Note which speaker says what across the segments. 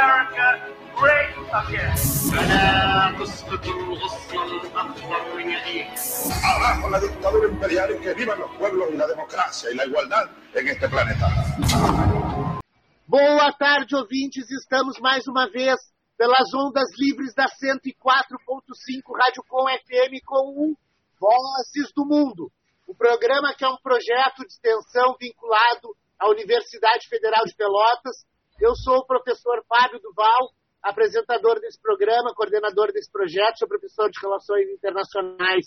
Speaker 1: America great again. فلا تسقط الغصن الأخضر يعيش.
Speaker 2: Abajo la dictadura imperial y que vivan los pueblos y la democracia y la igualdad en este planeta.
Speaker 3: Boa tarde, ouvintes. Estamos mais uma vez pelas ondas livres da 104.5 Rádio Com FM com o Vozes do Mundo. O programa que é um projeto de extensão vinculado à Universidade Federal de Pelotas. eu sou o professor Fábio Duval, apresentador desse programa, coordenador desse projeto, sou professor de Relações Internacionais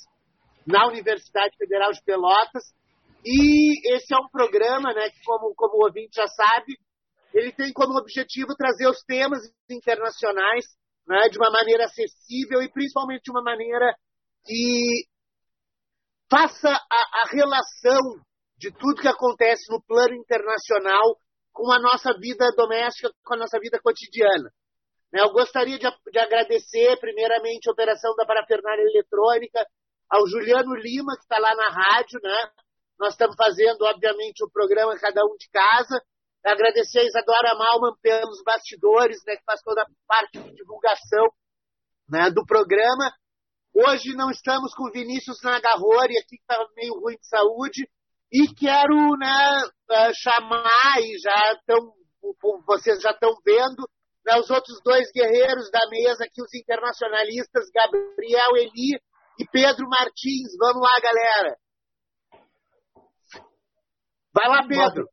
Speaker 3: na Universidade Federal de Pelotas. E esse é um programa, né, que como, como o ouvinte já sabe, ele tem como objetivo trazer os temas internacionais né, de uma maneira acessível e principalmente de uma maneira que faça a, a, relação de tudo que acontece no plano internacional com a nossa vida doméstica, com a nossa vida cotidiana. Né, eu gostaria de, de agradecer, primeiramente, a operação da parafernália eletrônica, ao Juliano Lima, que está lá na rádio. Né? Nós estamos fazendo, obviamente, o programa Cada Um de Casa, Agradecer a Isadora Malman pelos bastidores, né, que faz toda a parte de divulgação né, do programa. Hoje não estamos com Vinícius Nagarrori aqui, que está meio ruim de saúde, e quero né, eh, chamar, e já estão, vocês já estão vendo, né, os outros dois guerreiros da mesa aqui, os internacionalistas, Gabriel Eli e Pedro Martins. Vamos lá, galera. Vai lá, Pedro.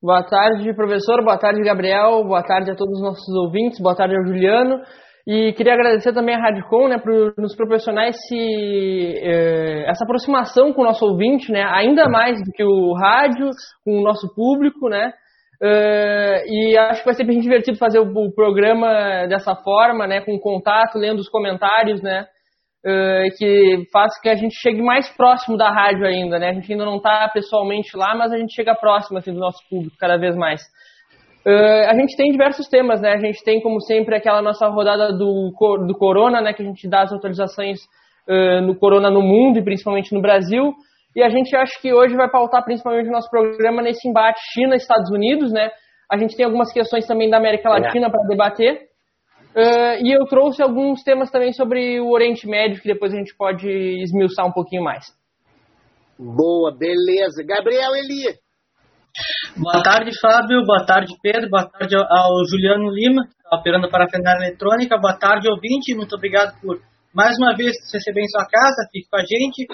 Speaker 4: Boa tarde, professor. Boa tarde, Gabriel. Boa tarde a todos os nossos ouvintes. Boa tarde ao Juliano. E queria agradecer também a Radicom, né, por nos proporcionar esse, eh, essa aproximação com o nosso ouvinte, né, ainda mais do que o rádio, com o nosso público, né. Uh, e acho que vai ser bem divertido fazer o, o, programa dessa forma, né, com contato, lendo os comentários, né. Uh, que faz que a gente chegue mais próximo da rádio ainda, né? A gente ainda não está pessoalmente lá, mas a gente chega próximo assim, do nosso público cada vez mais. Uh, a gente tem diversos temas, né? A gente tem, como sempre, aquela nossa rodada do, do Corona, né? Que a gente dá as atualizações uh, no Corona no mundo e principalmente no Brasil. E a gente acha que hoje vai pautar principalmente o nosso programa nesse embate China-Estados Unidos, né? A gente tem algumas questões também da América Latina é. para debater. Uh, e eu trouxe alguns temas também sobre o Oriente Médio, que depois a gente pode esmiuçar um pouquinho mais.
Speaker 3: Boa, beleza. Gabriel Eli.
Speaker 5: Boa tarde, Fábio. Boa tarde, Pedro. Boa tarde ao Juliano Lima, que está operando para a Fendária Eletrônica. Boa tarde, ouvinte. Muito obrigado por mais uma vez receber em sua casa. Fique com a gente.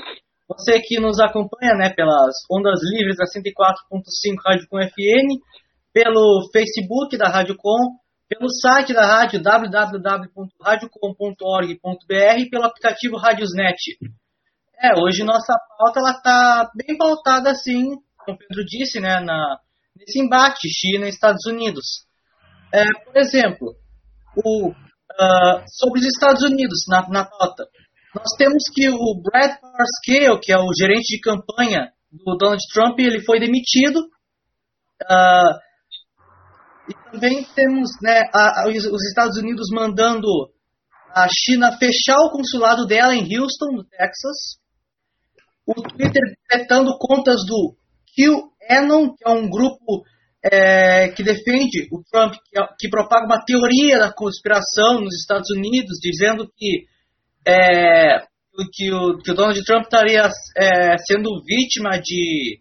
Speaker 5: Você que nos acompanha né, pelas ondas livres da 104.5 Rádio Com FN, pelo Facebook da Rádio Com, pelo site da rádio www.radiocom.org.br e pelo aplicativo Radiosnet. É, hoje nossa pauta ela tá bem pautada assim, como o Pedro disse, né, na, nesse embate China e Estados Unidos. É, por exemplo, o, uh, sobre os Estados Unidos na, na pauta, nós temos que o Brad Parscale, que é o gerente de campanha do Donald Trump, ele foi demitido. Uh, e também temos né, a, a, os Estados Unidos mandando a China fechar o consulado dela em Houston, no Texas. O Twitter deletando contas do QAnon, que é um grupo é, que defende o Trump, que, é, que, propaga uma teoria da conspiração nos Estados Unidos, dizendo que, é, que, o, que o Donald Trump estaria é, sendo vítima de.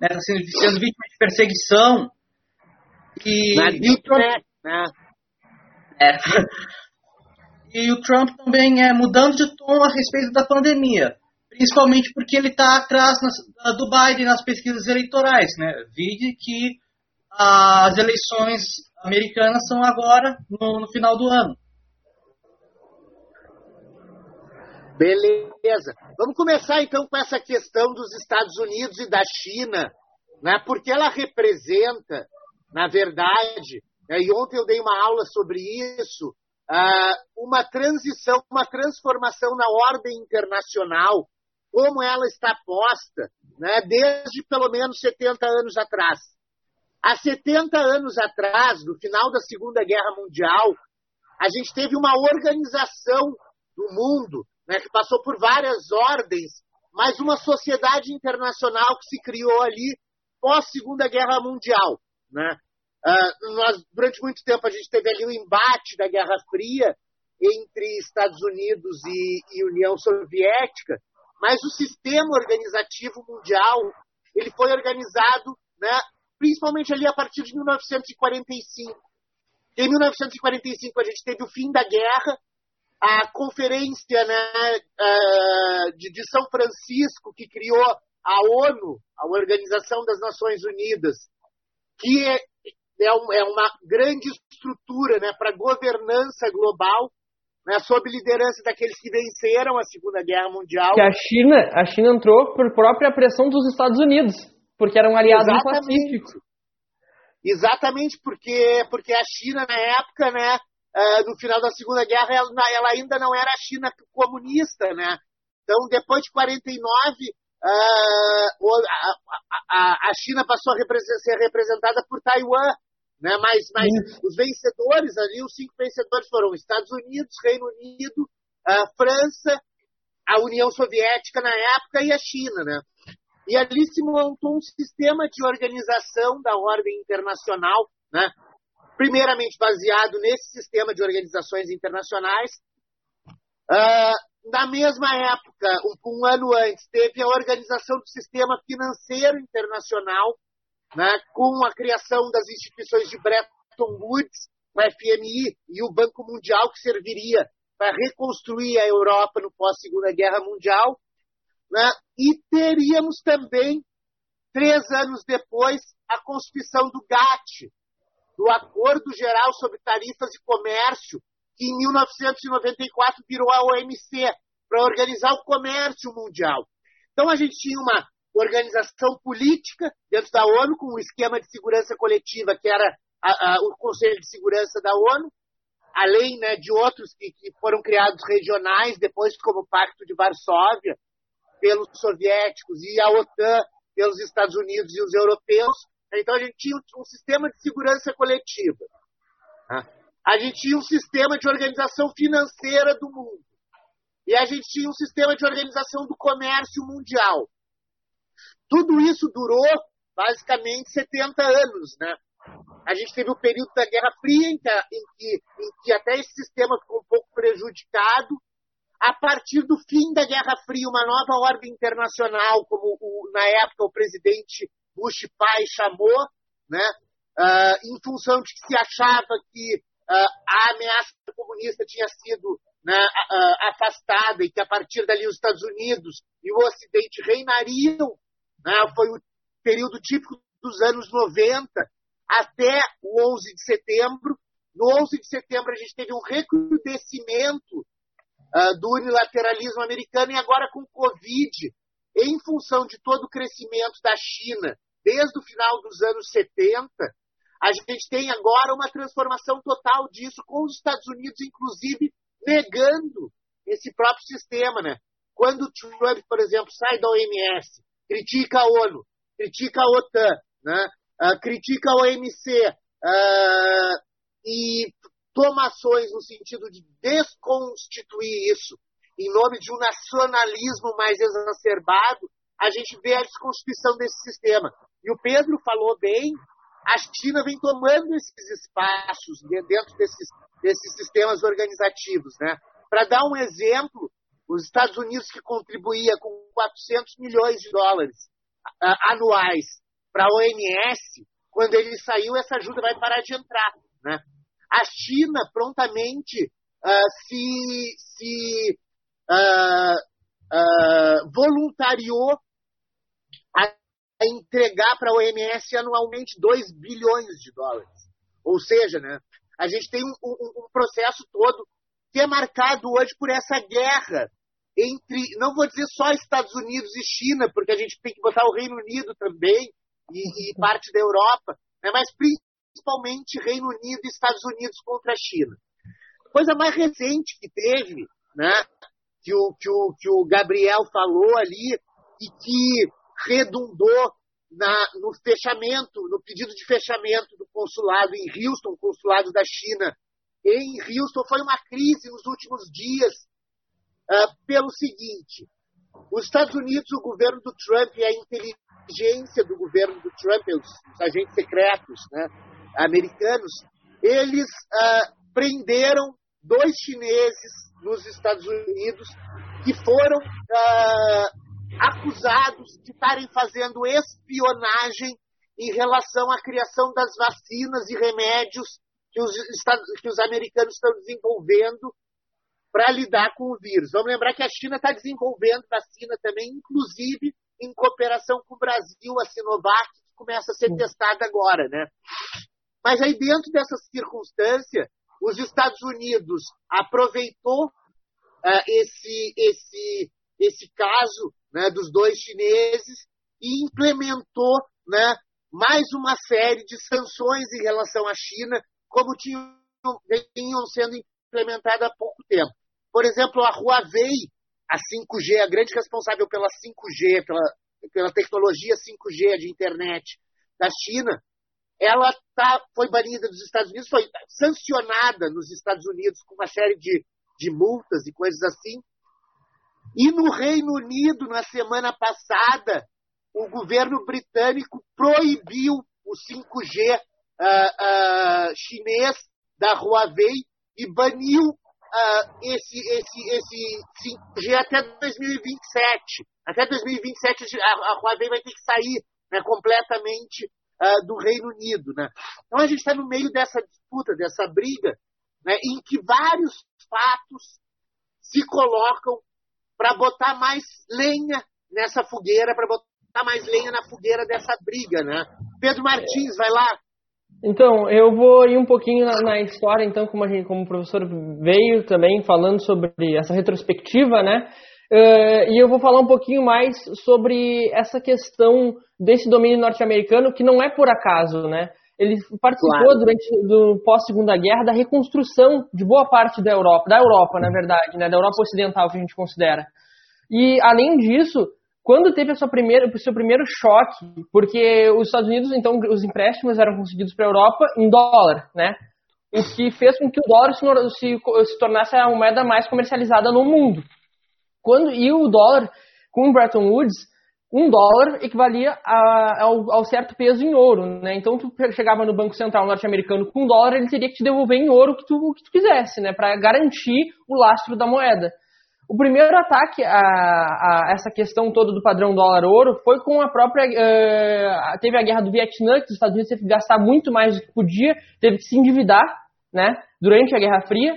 Speaker 5: Né, sendo, sendo vítima de perseguição
Speaker 3: e, e o Trump, né?
Speaker 5: é. E o Trump também é mudando de tom a respeito da pandemia, principalmente porque ele está atrás nas, do Biden nas pesquisas eleitorais, né? Vide que as eleições americanas são agora no, no final do ano.
Speaker 3: Beleza. Vamos começar então com essa questão dos Estados Unidos e da China, né? Porque ela representa na verdade, né, e ontem eu dei uma aula sobre isso, ah, uma transição, uma transformação na ordem internacional, como ela está posta, né, desde pelo menos 70 anos atrás. Há 70 anos atrás, no final da Segunda Guerra Mundial, a gente teve uma organização do mundo, né, que passou por várias ordens, mas uma sociedade internacional que se criou ali pós Segunda Guerra Mundial. Né? Uh, nós, durante muito tempo a gente teve ali o embate da Guerra Fria entre Estados Unidos e, e União Soviética, mas o sistema organizativo mundial ele foi organizado, né, principalmente ali a partir de 1945. Em 1945 a gente teve o fim da guerra, a conferência né, uh, de, São Francisco, que criou a ONU, a Organização das Nações Unidas, que é, é, é uma grande estrutura né, para governança global, né, sob liderança daqueles que venceram a Segunda Guerra Mundial.
Speaker 4: Que a China, a China entrou por própria pressão dos Estados Unidos, porque era um aliado Exatamente. no Pacífico.
Speaker 3: Exatamente porque, porque a China, na época, né, uh, no final da Segunda Guerra, ela, ainda não era a China comunista, né? Então, depois de 49, uh, a, a, a, China passou a ser representada por Taiwan, né? Mas, mas os vencedores ali, os cinco vencedores foram Estados Unidos, Reino Unido, uh, França, a União Soviética na época e a China, né? E ali se montou um sistema de organização da ordem internacional, né? primeiramente baseado nesse sistema de organizações internacionais. Uh, na mesma época, um, um, ano antes, teve a organização do sistema financeiro internacional, né? com a criação das instituições de Bretton Woods, o FMI e o Banco Mundial, que serviria para reconstruir a Europa no pós-Segunda Guerra Mundial. Né? E teríamos também, três anos depois, a Constituição do GATT, do Acordo Geral sobre Tarifas e Comércio, que em 1994 virou a OMC, para organizar o comércio mundial. Então a gente tinha uma organização política dentro da ONU, com um esquema de segurança coletiva, que era a, a, o Conselho de Segurança da ONU, além né, de outros que, que, foram criados regionais, depois como o Pacto de Varsóvia, pelos soviéticos e a OTAN pelos Estados Unidos e os europeus. Então a gente tinha um sistema de segurança coletiva. A gente tinha um sistema de organização financeira do mundo. E a gente tinha um sistema de organização do comércio mundial. Tudo isso durou basicamente 70 anos, né? A gente teve o período da Guerra Fria, em que, em que, até esse sistema ficou um pouco prejudicado, a partir do fim da Guerra Fria, uma nova ordem internacional, como o, na época o presidente Bush pai chamou, né, uh, em função de que se achava que uh, a ameaça comunista tinha sido né, uh, afastada e que a partir dali os Estados Unidos e o Ocidente reinariam, né, foi o período típico dos anos 90 até o 11 de setembro. No 11 de setembro a gente teve um recrudescimento uh, do unilateralismo americano e agora com o Covid, em função de todo o crescimento da China desde o final dos anos 70, a gente tem agora uma transformação total disso, com os Estados Unidos, inclusive, negando esse próprio sistema. Né? Quando o Trump, por exemplo, sai da OMS, critica a ONU, critica a OTAN, né? Uh, critica a OMC uh, e toma ações no sentido de desconstituir isso em nome de um nacionalismo mais exacerbado, a gente vê a desconstituição desse sistema. E o Pedro falou bem, a China vem tomando esses espaços dentro desses, desses sistemas organizativos. Né? Para dar um exemplo, os Estados Unidos que contribuía com 400 milhões de dólares anuais para a OMS, quando ele saiu, essa ajuda vai parar de entrar. Né? A China prontamente uh, se, se uh, uh, voluntariou a, a entregar para a OMS anualmente 2 bilhões de dólares. Ou seja, né, a gente tem um, um, um processo todo que é marcado hoje por essa guerra entre, não vou dizer só Estados Unidos e China, porque a gente tem que botar o Reino Unido também e, e parte da Europa, né, mas principalmente Reino Unido e Estados Unidos contra a China. Coisa mais recente que teve, né, que o, que o, que o Gabriel falou ali e que redundou na, no fechamento, no pedido de fechamento do consulado em Houston, consulado da China em Houston, foi uma crise nos últimos dias pelo seguinte: os Estados Unidos, o governo do Trump e a inteligência do governo do Trump, os, os agentes secretos, né, americanos, eles uh, prenderam dois chineses nos Estados Unidos que foram uh, acusados de estarem fazendo espionagem em relação à criação das vacinas e remédios que os, que os americanos estão desenvolvendo para lidar com o vírus. Vamos lembrar que a China está desenvolvendo vacina também, inclusive em cooperação com o Brasil, a Sinovac, que começa a ser testada agora, né? Mas aí dentro dessa circunstância, os Estados Unidos aproveitou uh, esse, esse, esse caso né, dos dois chineses e implementou né, mais uma série de sanções em relação à China, como tinham, vinham sendo implementadas há pouco tempo. Por exemplo, a Huawei, a 5G, a grande responsável pela 5G, pela, pela tecnologia 5G de internet da China, ela tá, foi banida dos Estados Unidos, foi sancionada nos Estados Unidos com uma série de, de multas e coisas assim. E no Reino Unido, na semana passada, o governo britânico proibiu o 5G uh, uh, chinês da Huawei e baniu uh, esse, esse, esse 5G até 2027. Até 2027 a, a Huawei vai ter que sair né, completamente uh, do Reino Unido. Né? Então a gente está no meio dessa disputa, dessa briga, né, em que vários fatos se colocam para botar mais lenha nessa fogueira, para botar mais lenha na fogueira dessa briga. Né? Pedro Martins, vai lá.
Speaker 4: Então, eu vou ir um pouquinho na, na história, então, como, a gente, como o professor veio também falando sobre essa retrospectiva, né? Uh, e eu vou falar um pouquinho mais sobre essa questão desse domínio norte-americano, que não é por acaso, né? Ele participou claro. durante do pós-segunda guerra da reconstrução de boa parte da Europa, da Europa, na verdade, né? Da Europa ocidental que a gente considera. E além disso, quando teve a sua primeira, o seu primeiro choque, porque os Estados Unidos, então, os empréstimos eram conseguidos para a Europa em dólar, né? O que fez com que o dólar se, se, se tornasse a moeda mais comercializada no mundo. Quando, e o dólar, com Bretton Woods, um dólar equivalia a, ao, ao, certo peso em ouro, né? Então tu chegava no Banco Central norte-americano com um dólar, ele teria que te devolver em ouro o que tu, que tu quisesse, né? Para garantir o lastro da moeda. O primeiro ataque a, a, essa questão toda do padrão dólar-ouro foi com a própria. Uh, teve a guerra do Vietnã, que os Estados Unidos teve que gastar muito mais do que podia, teve que se endividar, né? Durante a Guerra Fria.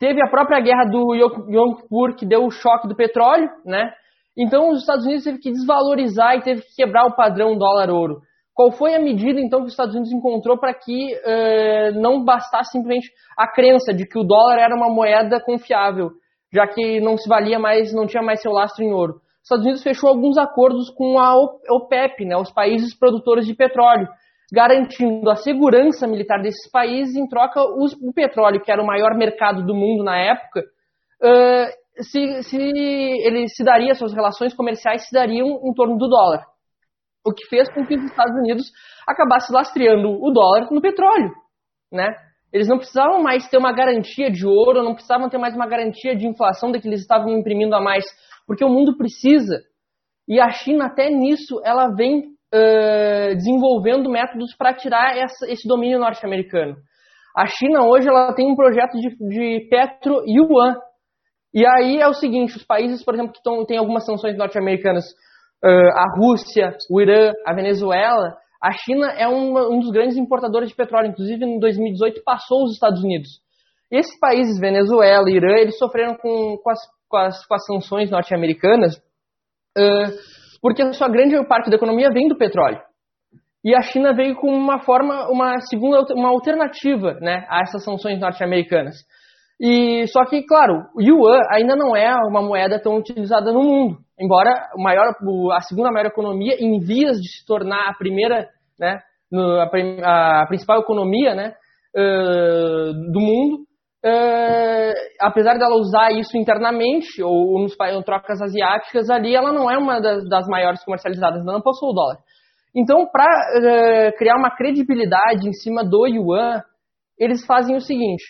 Speaker 4: Teve a própria guerra do Yom Kippur, que deu o choque do petróleo, né? Então os Estados Unidos teve que desvalorizar e teve que quebrar o padrão dólar-ouro. Qual foi a medida, então, que os Estados Unidos encontrou para que uh, não bastasse simplesmente a crença de que o dólar era uma moeda confiável, já que não se valia mais, não tinha mais seu lastro em ouro? Os Estados Unidos fechou alguns acordos com a OPEP, né, os países produtores de petróleo, garantindo a segurança militar desses países em troca os, o petróleo, que era o maior mercado do mundo na época, uh, se, se ele se daria, suas relações comerciais se dariam em torno do dólar. O que fez com que os Estados Unidos acabassem lastreando o dólar no petróleo, né? Eles não precisavam mais ter uma garantia de ouro, não precisavam ter mais uma garantia de inflação da que eles estavam imprimindo a mais, porque o mundo precisa. E a China, até nisso, ela vem uh, desenvolvendo métodos para tirar essa, esse domínio norte-americano. A China hoje ela tem um projeto de, de Petro Yuan. E aí é o seguinte, os países, por exemplo, que tão, têm algumas sanções norte-americanas, uh, a Rússia, o Irã, a Venezuela, a China é um, dos grandes importadores de petróleo, inclusive em 2018 passou os Estados Unidos. Esses países, Venezuela, Irã, eles sofreram com, com, as, com, as, com as sanções norte-americanas uh, porque a sua grande parte da economia vem do petróleo. E a China veio com uma forma, uma segunda, uma alternativa né, a essas sanções norte-americanas. E só que, claro, o yuan ainda não é uma moeda tão utilizada no mundo, embora maior, a segunda maior economia em vias de se tornar a primeira, né, a, principal economia, né, do mundo, apesar dela usar isso internamente, ou nos ou trocas asiáticas ali, ela não é uma das, maiores comercializadas, não possui o dólar. Então, para criar uma credibilidade em cima do yuan, eles fazem o seguinte: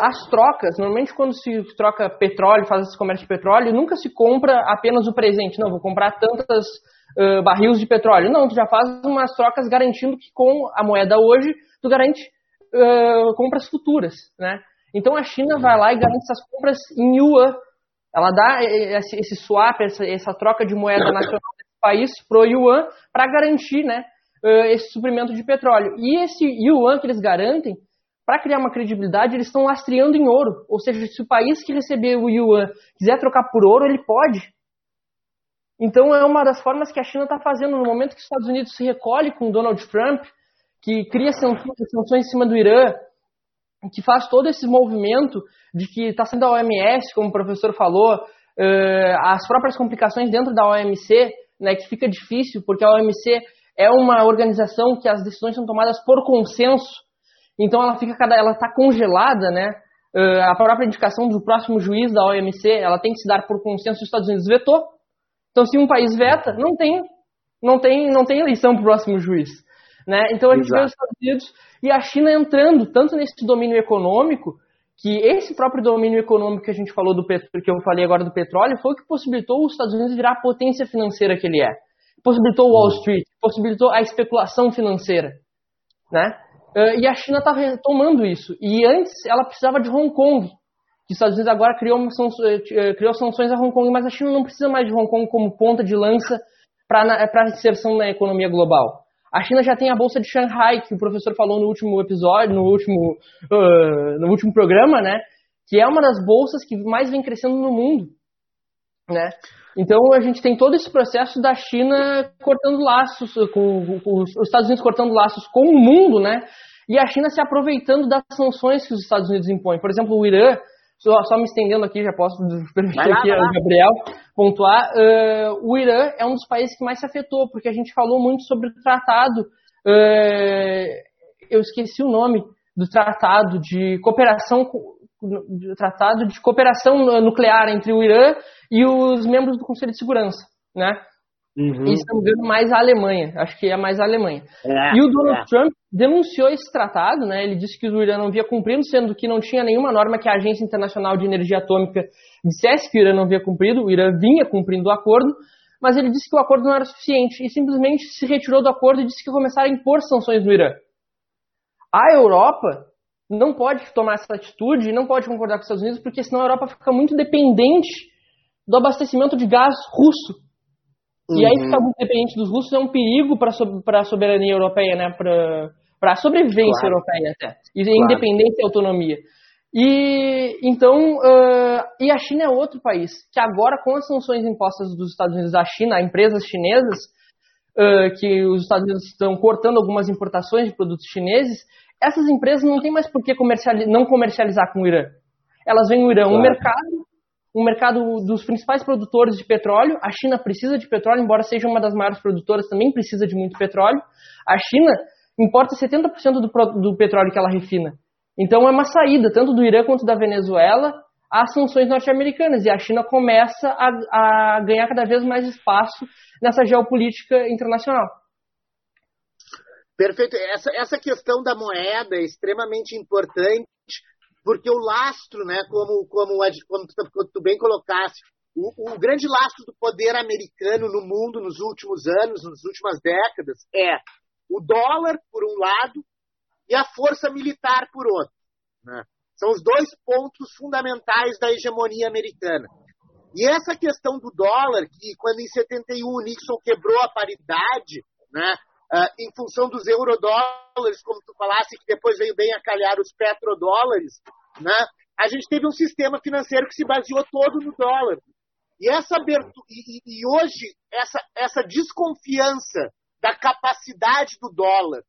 Speaker 4: as trocas, normalmente quando se troca petróleo, faz esse comércio de petróleo, nunca se compra apenas o presente. Não, vou comprar tantas barris de petróleo. Não, tu já faz umas trocas garantindo que com a moeda hoje, tu garante uh, compras futuras, né? Então a China vai lá e garante essas compras em yuan. Ela dá esse, swap, essa, essa, troca de moeda nacional desse país pro yuan para garantir, né, uh, esse suprimento de petróleo. E esse yuan que eles garantem, para criar uma credibilidade, eles estão lastreando em ouro. Ou seja, se o país que receber o yuan quiser trocar por ouro, ele pode. Então é uma das formas que a China está fazendo no momento que os Estados Unidos se recolhe com Donald Trump, que cria sanções em cima do Irã, que faz todo esse movimento de que está sendo a OMS, como o professor falou, uh, as próprias complicações dentro da OMC, né, que fica difícil, porque a OMC é uma organização que as decisões são tomadas por consenso, então ela fica ela está congelada, né? Uh, a própria indicação do próximo juiz da OMC, ela tem que se dar por consenso. Os Estados Unidos vetou. Então, se um país veta, não tem, não tem, não tem eleição para o próximo juiz. Né? Então a gente Exato. vê os Estados Unidos e a China entrando tanto nesse domínio econômico que esse próprio domínio econômico que a gente falou do que eu falei agora do petróleo, foi o que possibilitou os Estados Unidos virar a potência financeira que ele é. Possibilitou Wall uhum. Street, possibilitou a especulação financeira, né? Uh, e a China está retomando isso. E antes ela precisava de Hong Kong, que os Estados Unidos agora criou, uh, criou sanções a Hong Kong, mas a China não precisa mais de Hong Kong como ponta de lança para inserção na economia global. A China já tem a bolsa de Shanghai, que o professor falou no último episódio, no último, uh, no último programa, né? Que é uma das bolsas que mais vem crescendo no mundo, né? Então a gente tem todo esse processo da China cortando laços com, com os Estados Unidos cortando laços com o mundo, né? E a China se aproveitando das sanções que os Estados Unidos impõem. Por exemplo, o Irã só, só, me estendendo aqui, já posso permitir lá, aqui ao Gabriel pontuar. Uh, o Irã é um dos países que mais se afetou, porque a gente falou muito sobre o tratado. Uh, eu esqueci o nome do tratado de cooperação do tratado de cooperação nuclear entre o Irã e os membros do Conselho de Segurança, né? Uhum. E, me engano, mais a Alemanha. Acho que é mais a Alemanha. É, e o Donald é. Trump denunciou esse tratado, né? Ele disse que o Irã não via cumprido, sendo que não tinha nenhuma norma que a Agência Internacional de Energia Atômica dissesse que o Irã não havia cumprido. O Irã vinha cumprindo o acordo, mas ele disse que o acordo não era suficiente e simplesmente se retirou do acordo e disse que ia começar a impor sanções no Irã. A Europa não pode tomar essa atitude e não pode concordar com os Estados Unidos, porque senão a Europa fica muito dependente do abastecimento de gás russo Uhum. E aí ficar muito dependente dos russos é um perigo para a soberania europeia, né? Para a sobrevivência claro. europeia até. E claro. independência e autonomia. E então, uh, e a China é outro país que agora com as sanções impostas dos Estados Unidos à China, a empresas chinesas, uh, que os Estados Unidos estão cortando algumas importações de produtos chineses, essas empresas não têm mais por que comerciali não comercializar com o Irã. Elas vêm no Irã claro. um mercado um mercado dos principais produtores de petróleo. A China precisa de petróleo, embora seja uma das maiores produtoras, também precisa de muito petróleo. A China importa 70% do, do petróleo que ela refina. Então é uma saída, tanto do Irã quanto da Venezuela, às sanções norte-americanas. E a China começa a, a ganhar cada vez mais espaço nessa geopolítica internacional.
Speaker 3: Perfeito. Essa, essa questão da moeda é extremamente importante porque o lastro, né, como, como, como tu, tu bem colocaste, o, o, grande lastro do poder americano no mundo nos últimos anos, nas últimas décadas, é o dólar, por um lado, e a força militar, por outro. Né? São os dois pontos fundamentais da hegemonia americana. E essa questão do dólar, que quando em 71 o Nixon quebrou a paridade, né, uh, em função dos eurodólares, como tu falasse, que depois veio bem a calhar os petrodólares, né? a gente teve um sistema financeiro que se baseou todo no dólar. E, essa e, e hoje, essa, essa desconfiança da capacidade do dólar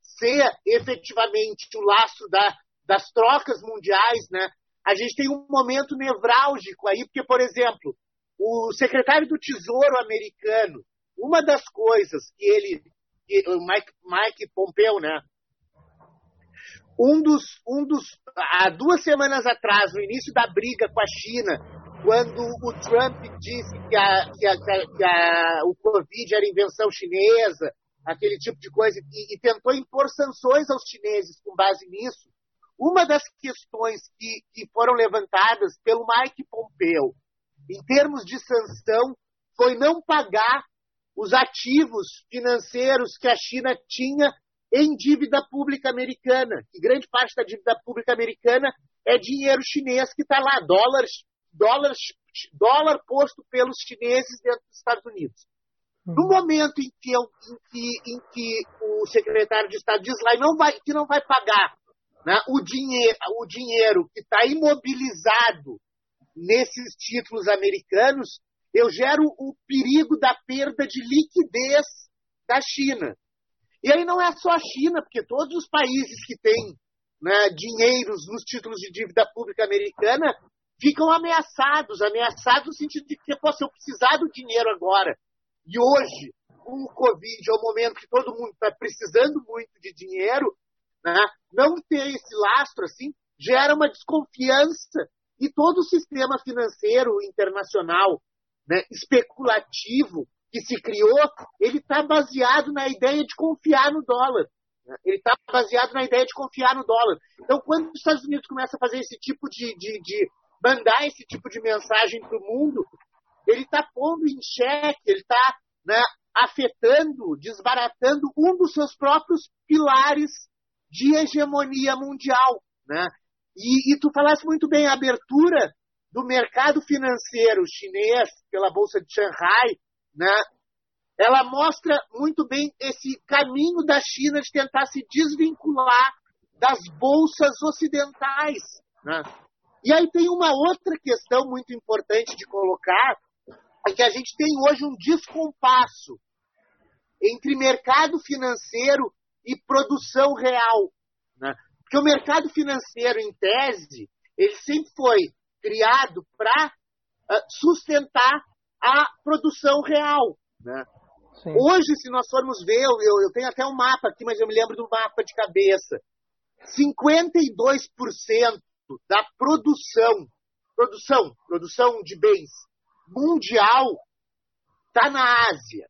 Speaker 3: ser efetivamente o laço da, das trocas mundiais, né? a gente tem um momento nevrálgico aí, porque, por exemplo, o secretário do Tesouro americano, uma das coisas que ele o Mike, Mike Pompeo, né? Um dos, um dos, há duas semanas atrás, no início da briga com a China, quando o Trump disse que, a, que, a, que a, o Covid era invenção chinesa, aquele tipo de coisa, e, e, tentou impor sanções aos chineses com base nisso, uma das questões que, que foram levantadas pelo Mike Pompeo, em termos de sanção, foi não pagar os ativos financeiros que a China tinha em dívida pública americana, que grande parte da dívida pública americana é dinheiro chinês que está lá, dólares, dólares, dólar posto pelos chineses dentro dos Estados Unidos. No momento em que, eu, em que, em que o secretário de Estado diz lá não vai, que não vai pagar né, o, dinheiro, o dinheiro que está imobilizado nesses títulos americanos, eu gero o perigo da perda de liquidez da China. E aí não é só a China, porque todos os países que têm né, dinheiros nos títulos de dívida pública americana ficam ameaçados, ameaçados no sentido de que, pô, eu precisar do dinheiro agora, e hoje, com o Covid, é o momento que todo mundo está precisando muito de dinheiro, né, não ter esse lastro assim gera uma desconfiança e todo o sistema financeiro internacional né, especulativo que se criou, ele está baseado na ideia de confiar no dólar. Né? Ele está baseado na ideia de confiar no dólar. Então, quando os Estados Unidos começam a fazer esse tipo de, de, de mandar esse tipo de mensagem para o mundo, ele está pondo em xeque, ele está né, afetando, desbaratando um dos seus próprios pilares de hegemonia mundial. Né? E, e tu falaste muito bem, a abertura do mercado financeiro chinês pela Bolsa de Xangai, né, ela mostra muito bem esse caminho da China de tentar se desvincular das bolsas ocidentais. Né? E aí tem uma outra questão muito importante de colocar, é que a gente tem hoje um descompasso entre mercado financeiro e produção real. Né? Porque o mercado financeiro, em tese, ele sempre foi criado para uh, ah, sustentar a produção real. Né? Hoje, se nós formos ver, eu, eu, tenho até um mapa aqui, mas eu me lembro do mapa de cabeça. 52% da produção, produção, produção de bens mundial está na Ásia,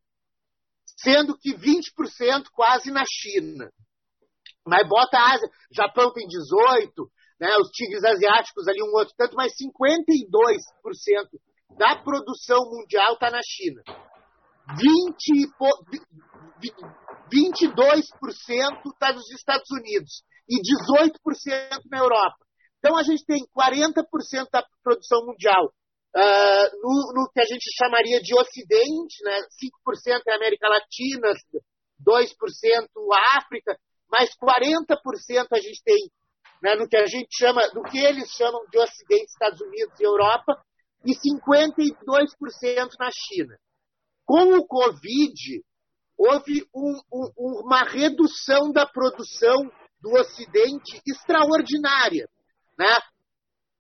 Speaker 3: sendo que 20% quase na China. Mas bota a Ásia, Japão tem 18, né, os tigres asiáticos ali um outro tanto, mas 52% da produção mundial está na China. 20, 22% está nos Estados Unidos e 18% na Europa. Então a gente tem 40% da produção mundial uh, no, no, que a gente chamaria de Ocidente, né? 5% é América Latina, 2% África, mas 40% a gente tem né, no que a gente chama, do que eles chamam de Ocidente, Estados Unidos e Europa, e 52% na China. Com o Covid, houve um, um, uma redução da produção do Ocidente extraordinária. Né?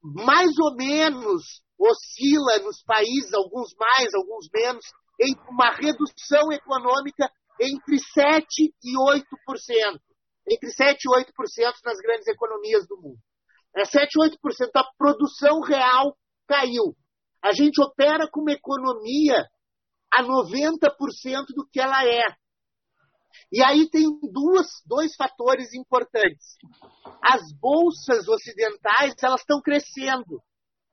Speaker 3: Mais ou menos oscila nos países, alguns mais, alguns menos, em uma redução econômica entre 7% e 8%. Entre 7% e 8% nas grandes economias do mundo. É 7% e 8% da produção real caiu. A gente opera com uma economia a 90% do que ela é. E aí tem duas, dois fatores importantes. As bolsas ocidentais elas estão crescendo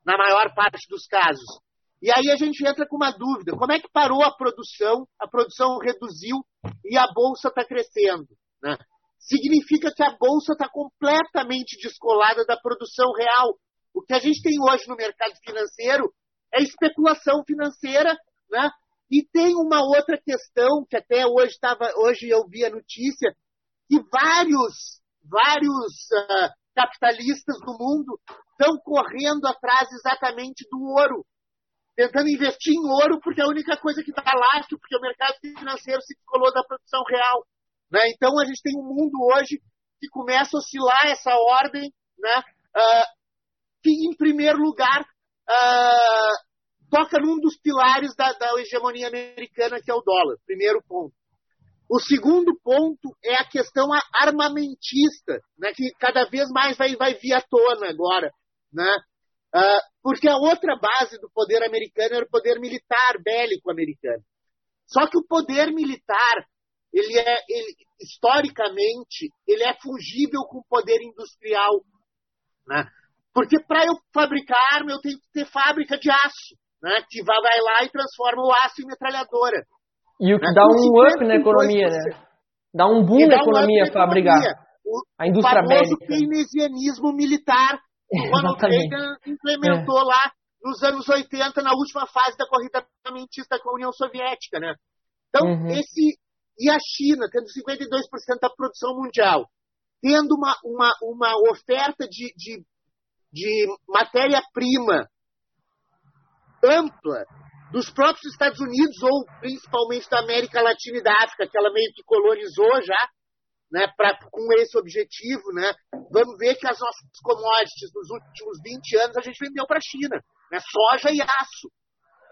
Speaker 3: na maior parte dos casos. E aí a gente entra com uma dúvida: como é que parou a produção? A produção reduziu e a bolsa está crescendo. Né? Significa que a bolsa está completamente descolada da produção real. O que a gente tem hoje no mercado financeiro é especulação financeira, né? E tem uma outra questão que até hoje estava, hoje eu vi a notícia que vários, vários uh, capitalistas do mundo estão correndo atrás exatamente do ouro, tentando investir em ouro porque é a única coisa que está lá, porque o mercado financeiro se descolou da produção real. Né? Então a gente tem um mundo hoje que começa a oscilar essa ordem, né? Uh, que em primeiro lugar uh, toca num dos pilares da, da hegemonia americana, que é o dólar. Primeiro ponto. O segundo ponto é a questão armamentista, né, que cada vez mais vai, vai vir à tona agora. Né? Uh, porque a outra base do poder americano era o poder militar bélico americano. Só que o poder militar, ele é, ele, historicamente, ele é fungível com o poder industrial. Né? Porque para eu fabricar arma, eu tenho que ter fábrica de aço, né? que vai lá e transforma o aço em metralhadora.
Speaker 4: E o que né? dá um up na economia, né? Dá um boom na economia para abrigar. a indústria
Speaker 3: famoso
Speaker 4: bélica.
Speaker 3: keynesianismo militar que Ronald. Reagan implementou lá nos anos 80, na última fase da corrida armamentista com a União Soviética, né? Então,
Speaker 4: Uhum.
Speaker 3: esse... E a China, tendo 52% da produção mundial, tendo uma, uma, uma oferta de, de, de matéria-prima ampla dos próprios Estados Unidos, ou principalmente da América Latina e da África, que ela meio que colonizou já, né, pra, com esse objetivo, né, vamos ver que as nossas commodities nos últimos 20 anos a gente vendeu para a China, né, soja e aço.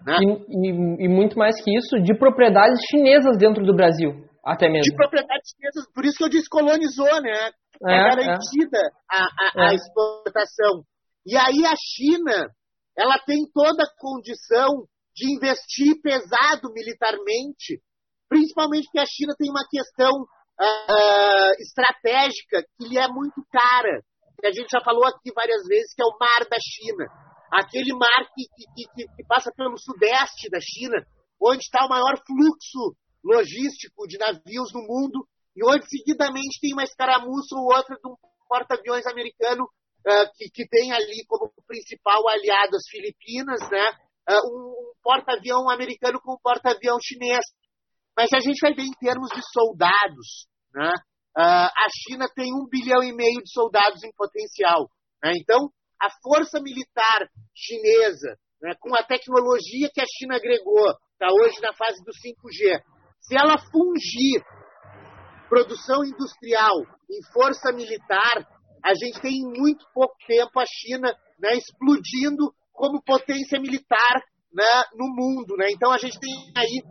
Speaker 3: Né,
Speaker 4: E, e- e muito mais que isso, de propriedades chinesas dentro do Brasil, até mesmo.
Speaker 3: de propriedades chinesas, por isso que eu disse colonizou, né, é,
Speaker 4: É,
Speaker 3: garantida A, a, a
Speaker 4: É.
Speaker 3: exportação. E aí a China, ela tem toda a condição de investir pesado militarmente, principalmente porque a China tem uma questão ah, estratégica que lhe é muito cara, que a gente já falou aqui várias vezes, que é o Mar da China. Aquele mar que, que, que, passa pelo sudeste da China, onde está o maior fluxo logístico de navios no mundo, e onde seguidamente tem uma escaramuça ou outra de um porta-aviões americano ah, que, que tem ali como principal aliado as Filipinas, né? Ah, um, um porta-avião americano com um porta-avião chinês. Mas a gente vai ver em termos de soldados, né? Ah, a China tem um bilhão e meio de soldados em potencial. né? Então, a força militar chinesa, né, com a tecnologia que a China agregou, está hoje na fase do 5G, se ela fungir produção industrial em força militar, a gente tem em muito pouco tempo a China né, explodindo como potência militar né, no mundo. Né? Então a gente tem aí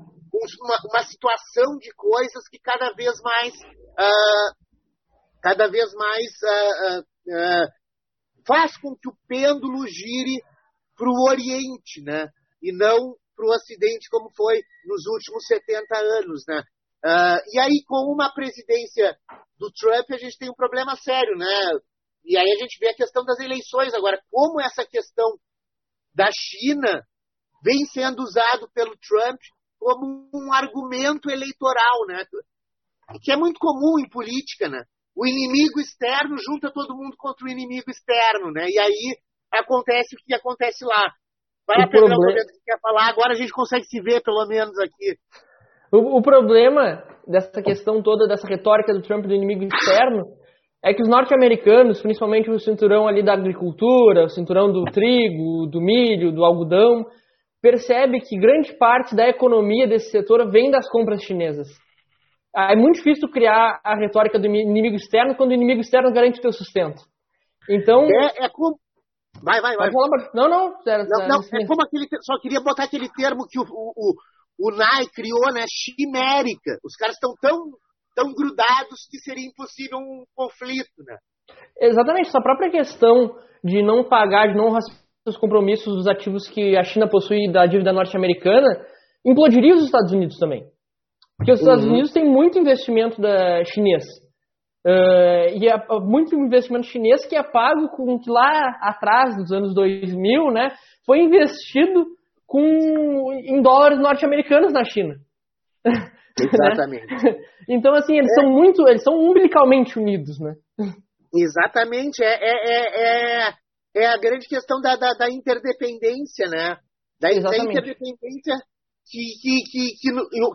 Speaker 3: uma, uma situação de coisas que cada vez mais ah, cada vez mais ah, ah, faz com que o pêndulo gire para o Oriente, né? E não para o Ocidente como foi nos últimos 70 anos, né? Ah, e aí, com uma presidência do Trump, a gente tem um problema sério, né? E aí a gente vê a questão das eleições agora. Como essa questão da China vem sendo usado pelo Trump como um argumento eleitoral, né? Que é muito comum em política, né? O inimigo externo junta todo mundo contra o inimigo externo, né? E aí acontece o que acontece lá. Vai lá pegar o momento que quer falar, agora a gente consegue se ver pelo menos aqui.
Speaker 4: O, o problema dessa questão toda, dessa retórica do Trump do inimigo externo, é que os norte-americanos, principalmente o cinturão ali da agricultura, o cinturão do trigo, do milho, do algodão, percebe que grande parte da economia desse setor vem das compras chinesas. Ah, É muito difícil criar a retórica do inimigo externo quando o inimigo externo garante o teu sustento. Então,
Speaker 3: É, é como. Vai, vai, vai.
Speaker 4: falar, não, não, era-
Speaker 3: Não, não, é como aquele. Só queria botar aquele termo que o, o, o, Nai criou, né? Chimérica. Os caras estão tão, tão grudados que seria impossível um conflito, né?
Speaker 4: Exatamente, essa própria questão de não pagar, de não honrar os compromissos dos ativos que a China possui da dívida norte-americana, implodiria os Estados Unidos também. Porque os Estados
Speaker 3: Uhum.
Speaker 4: Unidos têm muito investimento da chinês. Eh, e é muito investimento chinês que é pago com que lá atrás, nos anos 2000, né, foi investido com, em dólares norte-americanos na China.
Speaker 3: Exatamente.
Speaker 4: Então, assim, eles são muito, eles são umbilicalmente unidos, né?
Speaker 3: Exatamente. É, é, é, é, é a grande questão da, da, da interdependência, né? Da, da interdependência que, que, que, que,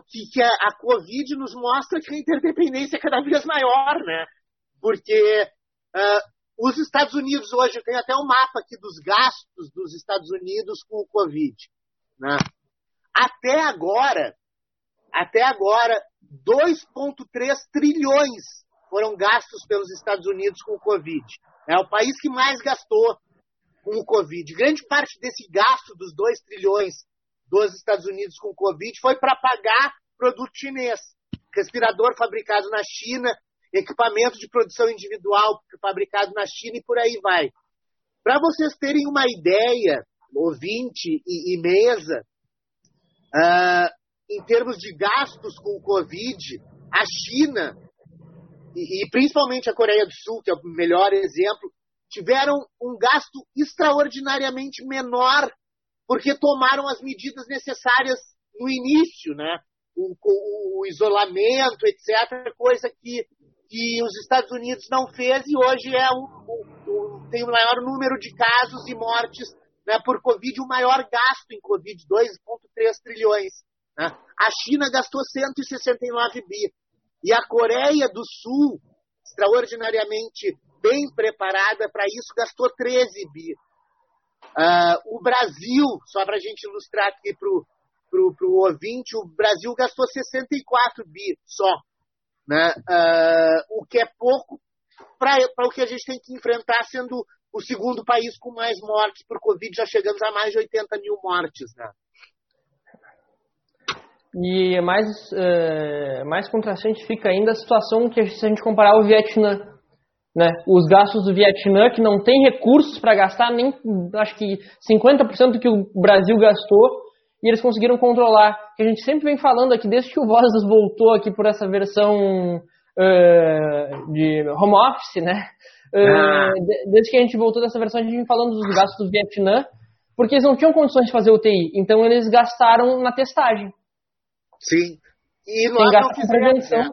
Speaker 3: que, que a, Covid nos mostra que a interdependência é cada vez maior, né? Porque ah, os Estados Unidos hoje, tem até um mapa aqui dos gastos dos Estados Unidos com o Covid. Né? Até agora, até agora, 2,3 trilhões foram gastos pelos Estados Unidos com o Covid. É o país que mais gastou com o Covid. Grande parte desse gasto dos 2 trilhões dos Estados Unidos com Covid foi para pagar produto chinês. Respirador fabricado na China, equipamento de produção individual fabricado na China e por aí vai. Para vocês terem uma ideia, ouvinte e, e mesa, ah, em termos de gastos com o Covid, a China, e, e principalmente a Coreia do Sul, que é o melhor exemplo, tiveram um gasto extraordinariamente menor porque tomaram as medidas necessárias no início, né? o, o, isolamento, etc., coisa que, que os Estados Unidos não fez e hoje é o, o, tem o maior número de casos e mortes né, por Covid, o maior gasto em Covid, 2,3 trilhões. Né? A China gastou 169 bi. E a Coreia do Sul, extraordinariamente bem preparada para isso, gastou 13 bi. Uh, o Brasil, só para a gente ilustrar aqui para o ouvinte, o Brasil gastou 64 bi só. Né? Uh, o que é pouco para o que a gente tem que enfrentar, sendo o segundo país com mais mortes por Covid, já chegamos a mais de 80 mil mortes. Né?
Speaker 4: E mais, uh, mais contrastante fica ainda a situação que se a gente comparar o Vietnã. Né? Os gastos do Vietnã, que não tem recursos para gastar, nem acho que 50% do que o Brasil gastou, e eles conseguiram controlar. Que a gente sempre vem falando aqui, desde que o Vozes voltou aqui por essa versão uh, de home office, né? Uh, desde que a gente voltou dessa versão, a gente vem falando dos gastos do Vietnã, porque eles não tinham condições de fazer UTI, então eles gastaram na testagem.
Speaker 3: Sim.
Speaker 4: E tem gasto com prevenção. Né?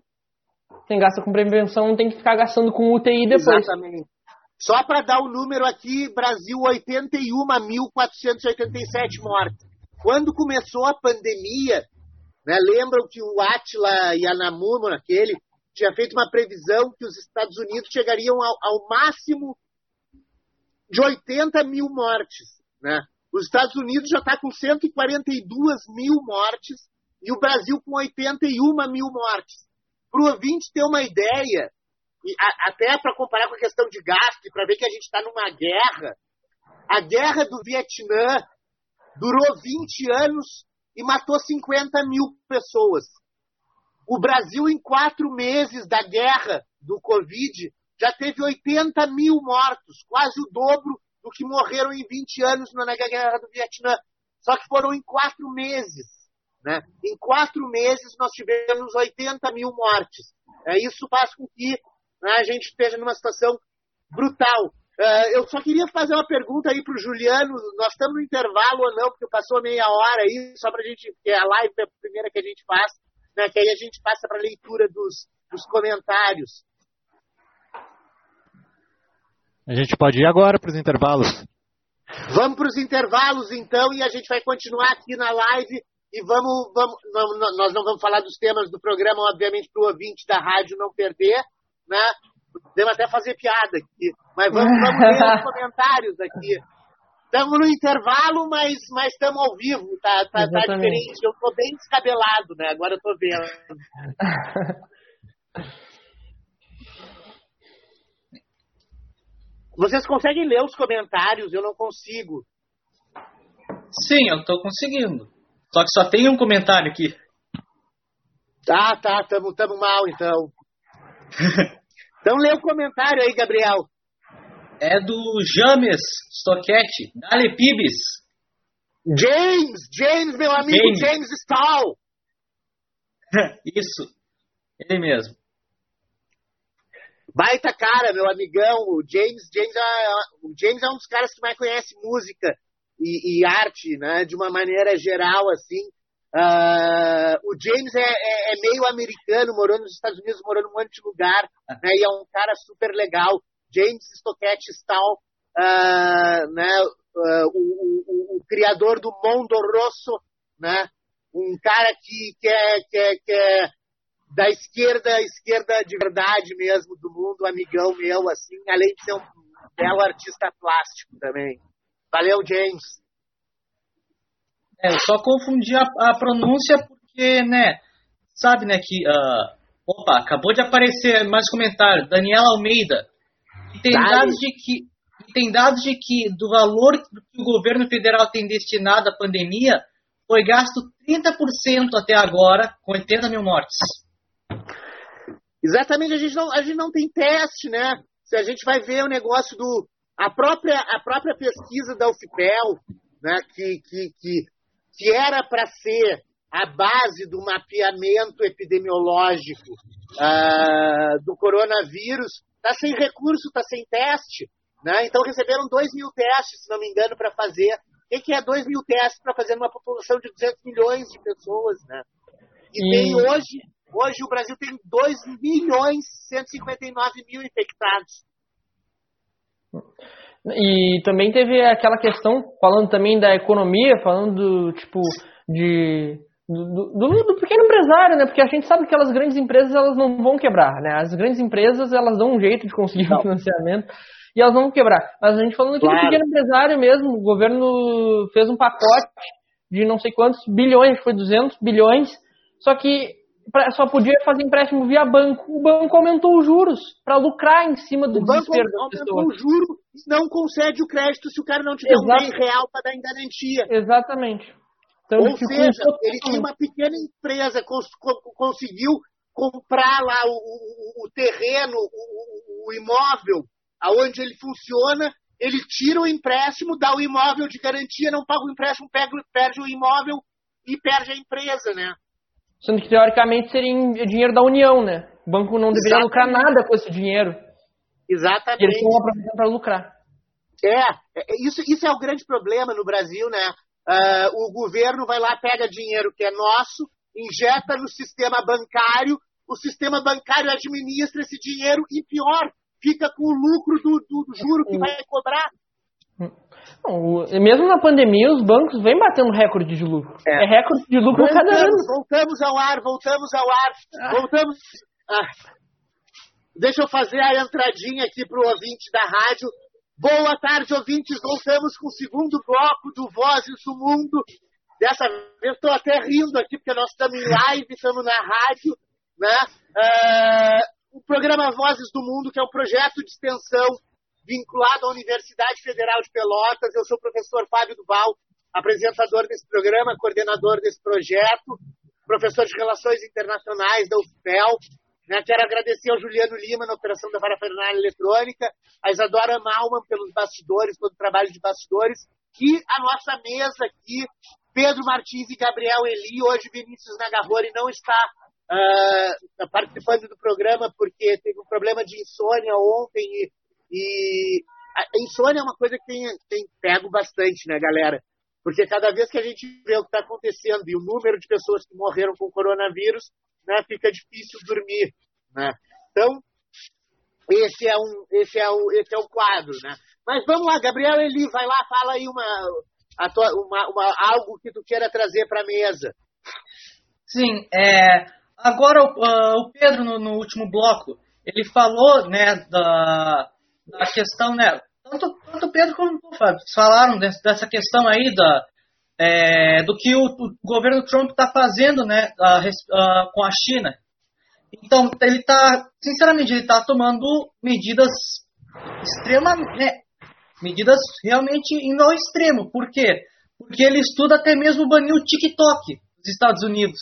Speaker 4: Tem gasto com prevenção, não tem que ficar gastando com UTI depois.
Speaker 3: Exatamente. Só para dar o um número aqui, Brasil 81.487 mortes. Quando começou a pandemia, né, lembram que o Atila Yanamuno, aquele, tinha feito uma previsão que os Estados Unidos chegariam ao, ao máximo de 80 mil mortes. Né? Os Estados Unidos já está com 142 mil mortes e o Brasil com 81 mil mortes. Para o ouvinte ter uma ideia, e a, até para comparar com a questão de gasto, para ver que a gente está numa guerra, a guerra do Vietnã durou 20 anos e matou 50 mil pessoas. O Brasil, em quatro meses da guerra do Covid, já teve 80 mil mortos, quase o dobro do que morreram em 20 anos na guerra do Vietnã. Só que foram em quatro meses. Né? Em quatro meses nós tivemos 80 mil mortes. É, isso faz com que né, a gente esteja numa situação brutal. Uh, eu só queria fazer uma pergunta aí para o Juliano. Nós estamos no intervalo ou não? Porque passou meia hora aí, só para a gente. Porque a live é a primeira que a gente faz, né? Que aí a gente passa para a leitura dos, dos comentários.
Speaker 6: A gente pode ir agora para os intervalos.
Speaker 3: Vamos para os intervalos então e a gente vai continuar aqui na live e vamos, vamos não, nós não vamos falar dos temas do programa, obviamente, para o ouvinte da rádio não perder, né? Podemos até fazer piada aqui. Mas vamos, vamos ler os comentários aqui. Estamos no intervalo, mas estamos ao vivo. Tá, tá, tá diferente. Eu estou bem descabelado, né? Agora eu estou vendo. Vocês conseguem ler os comentários? Eu não consigo.
Speaker 5: Sim, eu estou conseguindo. Só que só tem um comentário aqui.
Speaker 3: Tá, tá, tamo, tamo mal então. Então lê o comentário aí, Gabriel.
Speaker 5: É do James Stocchetti, Dale Pibes.
Speaker 3: James, James, meu amigo James, James Stahl.
Speaker 5: Isso, ele mesmo.
Speaker 3: Baita cara, meu amigão. O James, James é, o James é um dos caras que mais conhece música e, e arte, né? De uma maneira geral, assim. Uh, o James é, é, é, meio americano, morou nos Estados Unidos, morou num monte de lugar, né, e é um cara super legal. James Stockett Stahl, uh, né, uh, o, o, o, criador do Mondo Rosso, né, um cara que, que, é, que, é, que é da esquerda, esquerda de verdade mesmo do mundo, amigão meu, assim, além de ser um belo artista plástico também. Valeu, James.
Speaker 5: É, eu só confundi a, a, pronúncia porque, né, sabe, né, que. Uh, opa, acabou de aparecer mais comentário. Daniela Almeida. Tem dados de que. Tem dados de que do valor que o governo federal tem destinado à pandemia foi gasto 30% até agora, com 80 mil mortes.
Speaker 3: Exatamente, a gente não, a gente não tem teste, né? Se a gente vai ver o negócio do. A própria, a própria pesquisa da UFPEL, né, que, que, que que era para ser a base do mapeamento epidemiológico uh, do coronavírus, está sem recurso, está sem teste. Né? Então receberam 2 mil testes, se não me engano, para fazer. O que é 2 mil testes para fazer numa população de 200 milhões de pessoas? Né? E, e, tem hoje, hoje o Brasil tem 2 milhões e 159 mil infectados.
Speaker 4: E também teve aquela questão, falando também da economia, falando do tipo de do, do, do, pequeno empresário, né? Porque a gente sabe que aquelas grandes empresas elas não vão quebrar, né? As grandes empresas elas dão um jeito de conseguir não. financiamento e elas não vão quebrar. Mas a gente falando aqui claro. do pequeno empresário mesmo, o governo fez um pacote de não sei quantos bilhões, foi 200 bilhões, só que só podia fazer empréstimo via banco. O banco aumentou os juros para lucrar em cima do o desespero
Speaker 3: pessoas. aumentou o juro e não concede o crédito se o cara não tiver Exato. um bem real para dar em garantia.
Speaker 4: Exatamente.
Speaker 3: Então, Ou seja, ele tinha uma pequena empresa, cons conseguiu comprar lá o, o, o terreno, o, o, imóvel, aonde ele funciona, ele tira o empréstimo, dá o imóvel de garantia, não paga o empréstimo, pega, perde o imóvel e perde a empresa, né?
Speaker 4: Sendo que, teoricamente, seria dinheiro da União, né? O banco não deveria Exatamente. lucrar nada com esse dinheiro.
Speaker 3: Exatamente.
Speaker 4: E eles estão aproveitando para lucrar.
Speaker 3: É, é, isso, isso é o grande problema no Brasil, né? Uh, o governo vai lá, pega dinheiro que é nosso, injeta no sistema bancário, o sistema bancário administra esse dinheiro e, pior, fica com o lucro do, do, do juro que vai cobrar.
Speaker 4: Não, mesmo na pandemia, os bancos vêm batendo recorde de lucro. É, é recorde de lucro voltamos, cada ano.
Speaker 3: Voltamos ao ar, voltamos ao ar, ah. voltamos. Ah. Deixa eu fazer a entradinha aqui para o ouvinte da rádio. Boa tarde, ouvintes. Voltamos com o segundo bloco do Vozes do Mundo. Dessa vez estou até rindo aqui, porque nós estamos em live, estamos na rádio. Né? Uh, o programa Vozes do Mundo, que é um projeto de extensão vinculado à Universidade Federal de Pelotas. Eu sou o professor Fábio Duval, apresentador desse programa, coordenador desse projeto, professor de Relações Internacionais da UFPEL. Né? Quero agradecer ao Juliano Lima na operação da parafernália eletrônica, a Isadora Malman pelos bastidores, pelo trabalho de bastidores, e a nossa mesa aqui, Pedro Martins e Gabriel Eli. Hoje Vinícius Nagarrori não está uh, participando do programa porque teve um problema de insônia ontem e e a insônia é uma coisa que tem, tem pego bastante, né, galera? Porque cada vez que a gente vê o que está acontecendo e o número de pessoas que morreram com coronavírus, né, fica difícil dormir, né? Então, esse é um, esse é o, esse é o quadro, né? Mas vamos lá, Gabriel Eli, vai lá, fala aí uma, tua, uma, uma algo que tu queira trazer para a mesa.
Speaker 5: Sim, é, agora uh, o Pedro no, no, último bloco ele falou, né, da da questão, né? Tanto, tanto Pedro como o Fábio falaram dessa questão aí da, é, do que o, o, governo Trump está fazendo, né, a, a, com a China. Então, ele está, sinceramente, ele está tomando medidas extremamente, né, medidas realmente indo ao extremo. Por quê? Porque ele estuda até mesmo banir o TikTok dos Estados Unidos.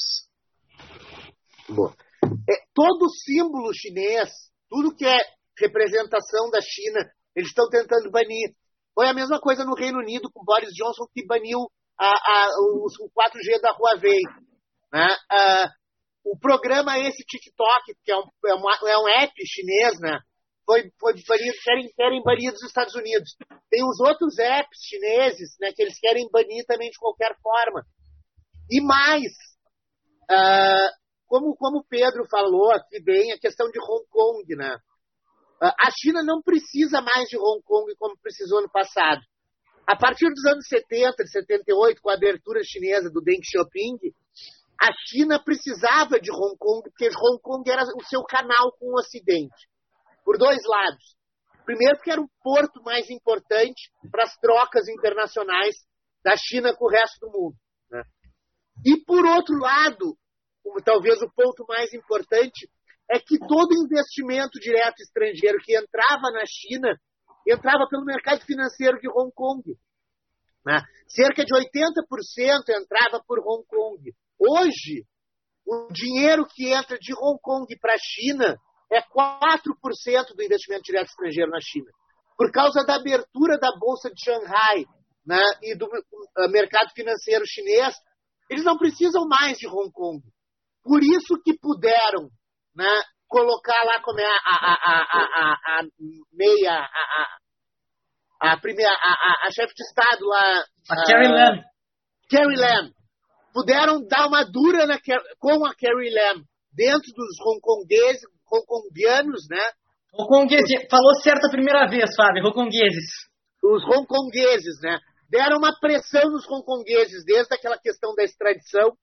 Speaker 3: É, todo símbolo chinês, tudo que é representação da China, eles estão tentando banir. Foi a mesma coisa no Reino Unido com Boris Johnson, que baniu a, a, o, o 4G da Huawei. Né? Uh, o programa esse TikTok, que é um, é, uma, é um app chinês, né? foi, foi banido, querem, querem banir dos Estados Unidos. Tem os outros apps chineses né, que eles querem banir também de qualquer forma. E mais, uh, como, como o Pedro falou aqui bem, a questão de Hong Kong, né? Ah, a China não precisa mais de Hong Kong como precisou no passado. A partir dos anos 70, 78, com a abertura chinesa do Deng Xiaoping, a China precisava de Hong Kong, porque Hong Kong era o seu canal com o Ocidente, por dois lados. Primeiro, porque era o porto mais importante para as trocas internacionais da China com o resto do mundo. Né? E, por outro lado, talvez o ponto mais importante, é que todo investimento direto estrangeiro que entrava na China entrava pelo mercado financeiro de Hong Kong. Né? Cerca de 80% entrava por Hong Kong. Hoje, o dinheiro que entra de Hong Kong para a China é 4% do investimento direto estrangeiro na China. Por causa da abertura da Bolsa de Xangai né, e do mercado financeiro chinês, eles não precisam mais de Hong Kong. Por isso que puderam né, colocar lá como é a, a, a, a, meia, a, a, primeira, a, chefe de Estado lá.
Speaker 5: A Carrie Lam.
Speaker 3: Carrie Lam. puderam dar uma dura na, com a Carrie Lam dentro dos hongkongueses, hongkongianos, né?
Speaker 5: Hongkongueses, falou certo a primeira vez, Fábio, hongkongueses.
Speaker 3: Os hongkongueses, né? Deram uma pressão nos hongkongueses desde aquela questão da extradição,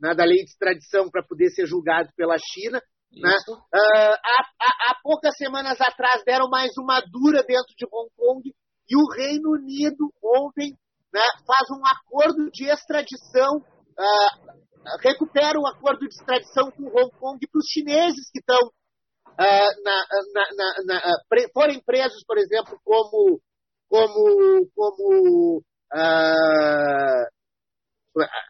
Speaker 3: né, da lei de extradição para poder ser julgado pela China. Né? Uh, há, há, há, poucas semanas atrás deram mais uma dura dentro de Hong Kong e o Reino Unido ontem né, faz um acordo de extradição, uh, recupera o um acordo de extradição com Hong Kong para os chineses que estão uh, na, na, na, pre, forem presos, por exemplo, como como como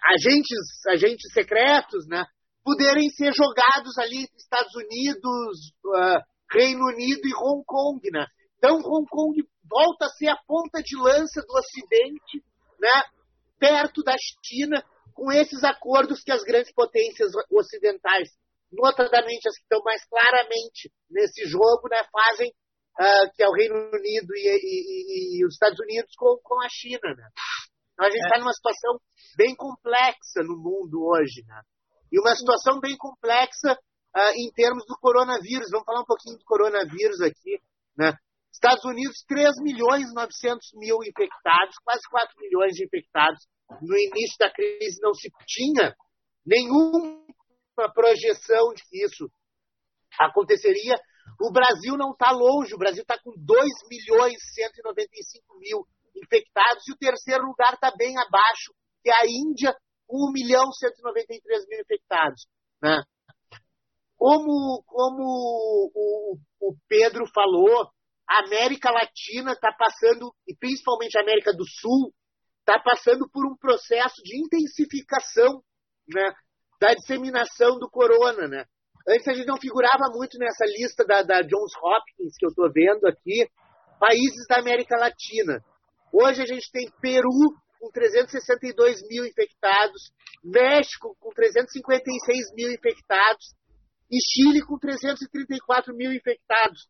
Speaker 3: agentes agentes secretos, né? Poderem ser jogados ali Estados Unidos, uh, Reino Unido e Hong Kong, né? Então Hong Kong volta a ser a ponta de lança do Ocidente, né? Perto da China, com esses acordos que as grandes potências ocidentais, notadamente as que estão mais claramente nesse jogo, né? Fazem uh, que é o Reino Unido e, e, e, os Estados Unidos com, com a China, né? Então a gente está é. numa situação bem complexa no mundo hoje, né? E uma situação bem complexa uh, em termos do coronavírus. Vamos falar um pouquinho do coronavírus aqui. Né? Estados Unidos, 3 milhões e 900 mil infectados, quase 4 milhões de infectados. No início da crise não se tinha nenhuma projeção de que isso aconteceria. O Brasil não está longe, o Brasil está com 2 milhões e 195 mil infectados e o terceiro lugar está bem abaixo, que é a Índia, 1 milhão e 193 mil infectados. Né? Como, como o, o Pedro falou, a América Latina está passando, e principalmente a América do Sul, está passando por um processo de intensificação né, da disseminação do corona. Né? Antes a gente não figurava muito nessa lista da, da Johns Hopkins, que eu estou vendo aqui, países da América Latina. Hoje a gente tem Peru, com 362 mil infectados, México com 356 mil infectados e Chile com 334 mil infectados.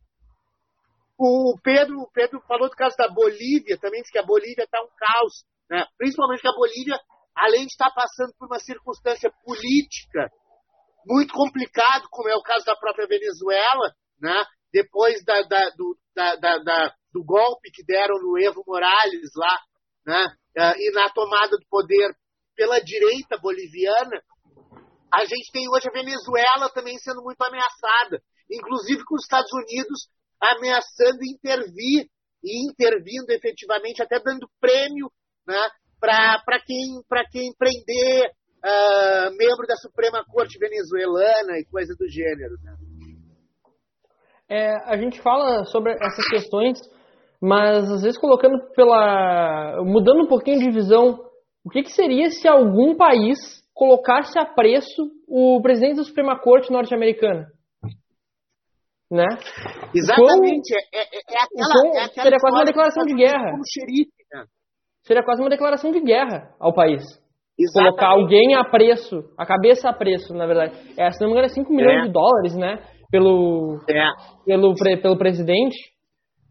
Speaker 3: O Pedro, o Pedro falou do caso da Bolívia, também disse que a Bolívia está um caos, né? principalmente que a Bolívia, além de estar passando por uma circunstância política muito complicado, como é o caso da própria Venezuela, né? depois da, da, do, da, da, do golpe que deram no Evo Morales lá, né? uh, e na tomada do poder pela direita boliviana, a gente tem hoje a Venezuela também sendo muito ameaçada, inclusive com os Estados Unidos ameaçando intervir e intervindo efetivamente, até dando prêmio né, para quem, quem prender uh, membro da Suprema Corte venezuelana e coisa do gênero. Né?
Speaker 4: É, a gente fala sobre essas questões mas às vezes colocando pela. mudando um pouquinho de visão, o que, que seria se algum país colocasse a preço o presidente da Suprema Corte norte-americana? Né?
Speaker 3: Exatamente. é, é, é, aquela, é aquela
Speaker 4: seria quase uma declaração de guerra.
Speaker 3: Xerife, né?
Speaker 4: Seria quase uma declaração de guerra ao país. Exatamente. Colocar alguém a preço, a cabeça a preço, na verdade. É, se não me engano, é 5 milhões é. de dólares, né? Pelo, é. pelo, pelo presidente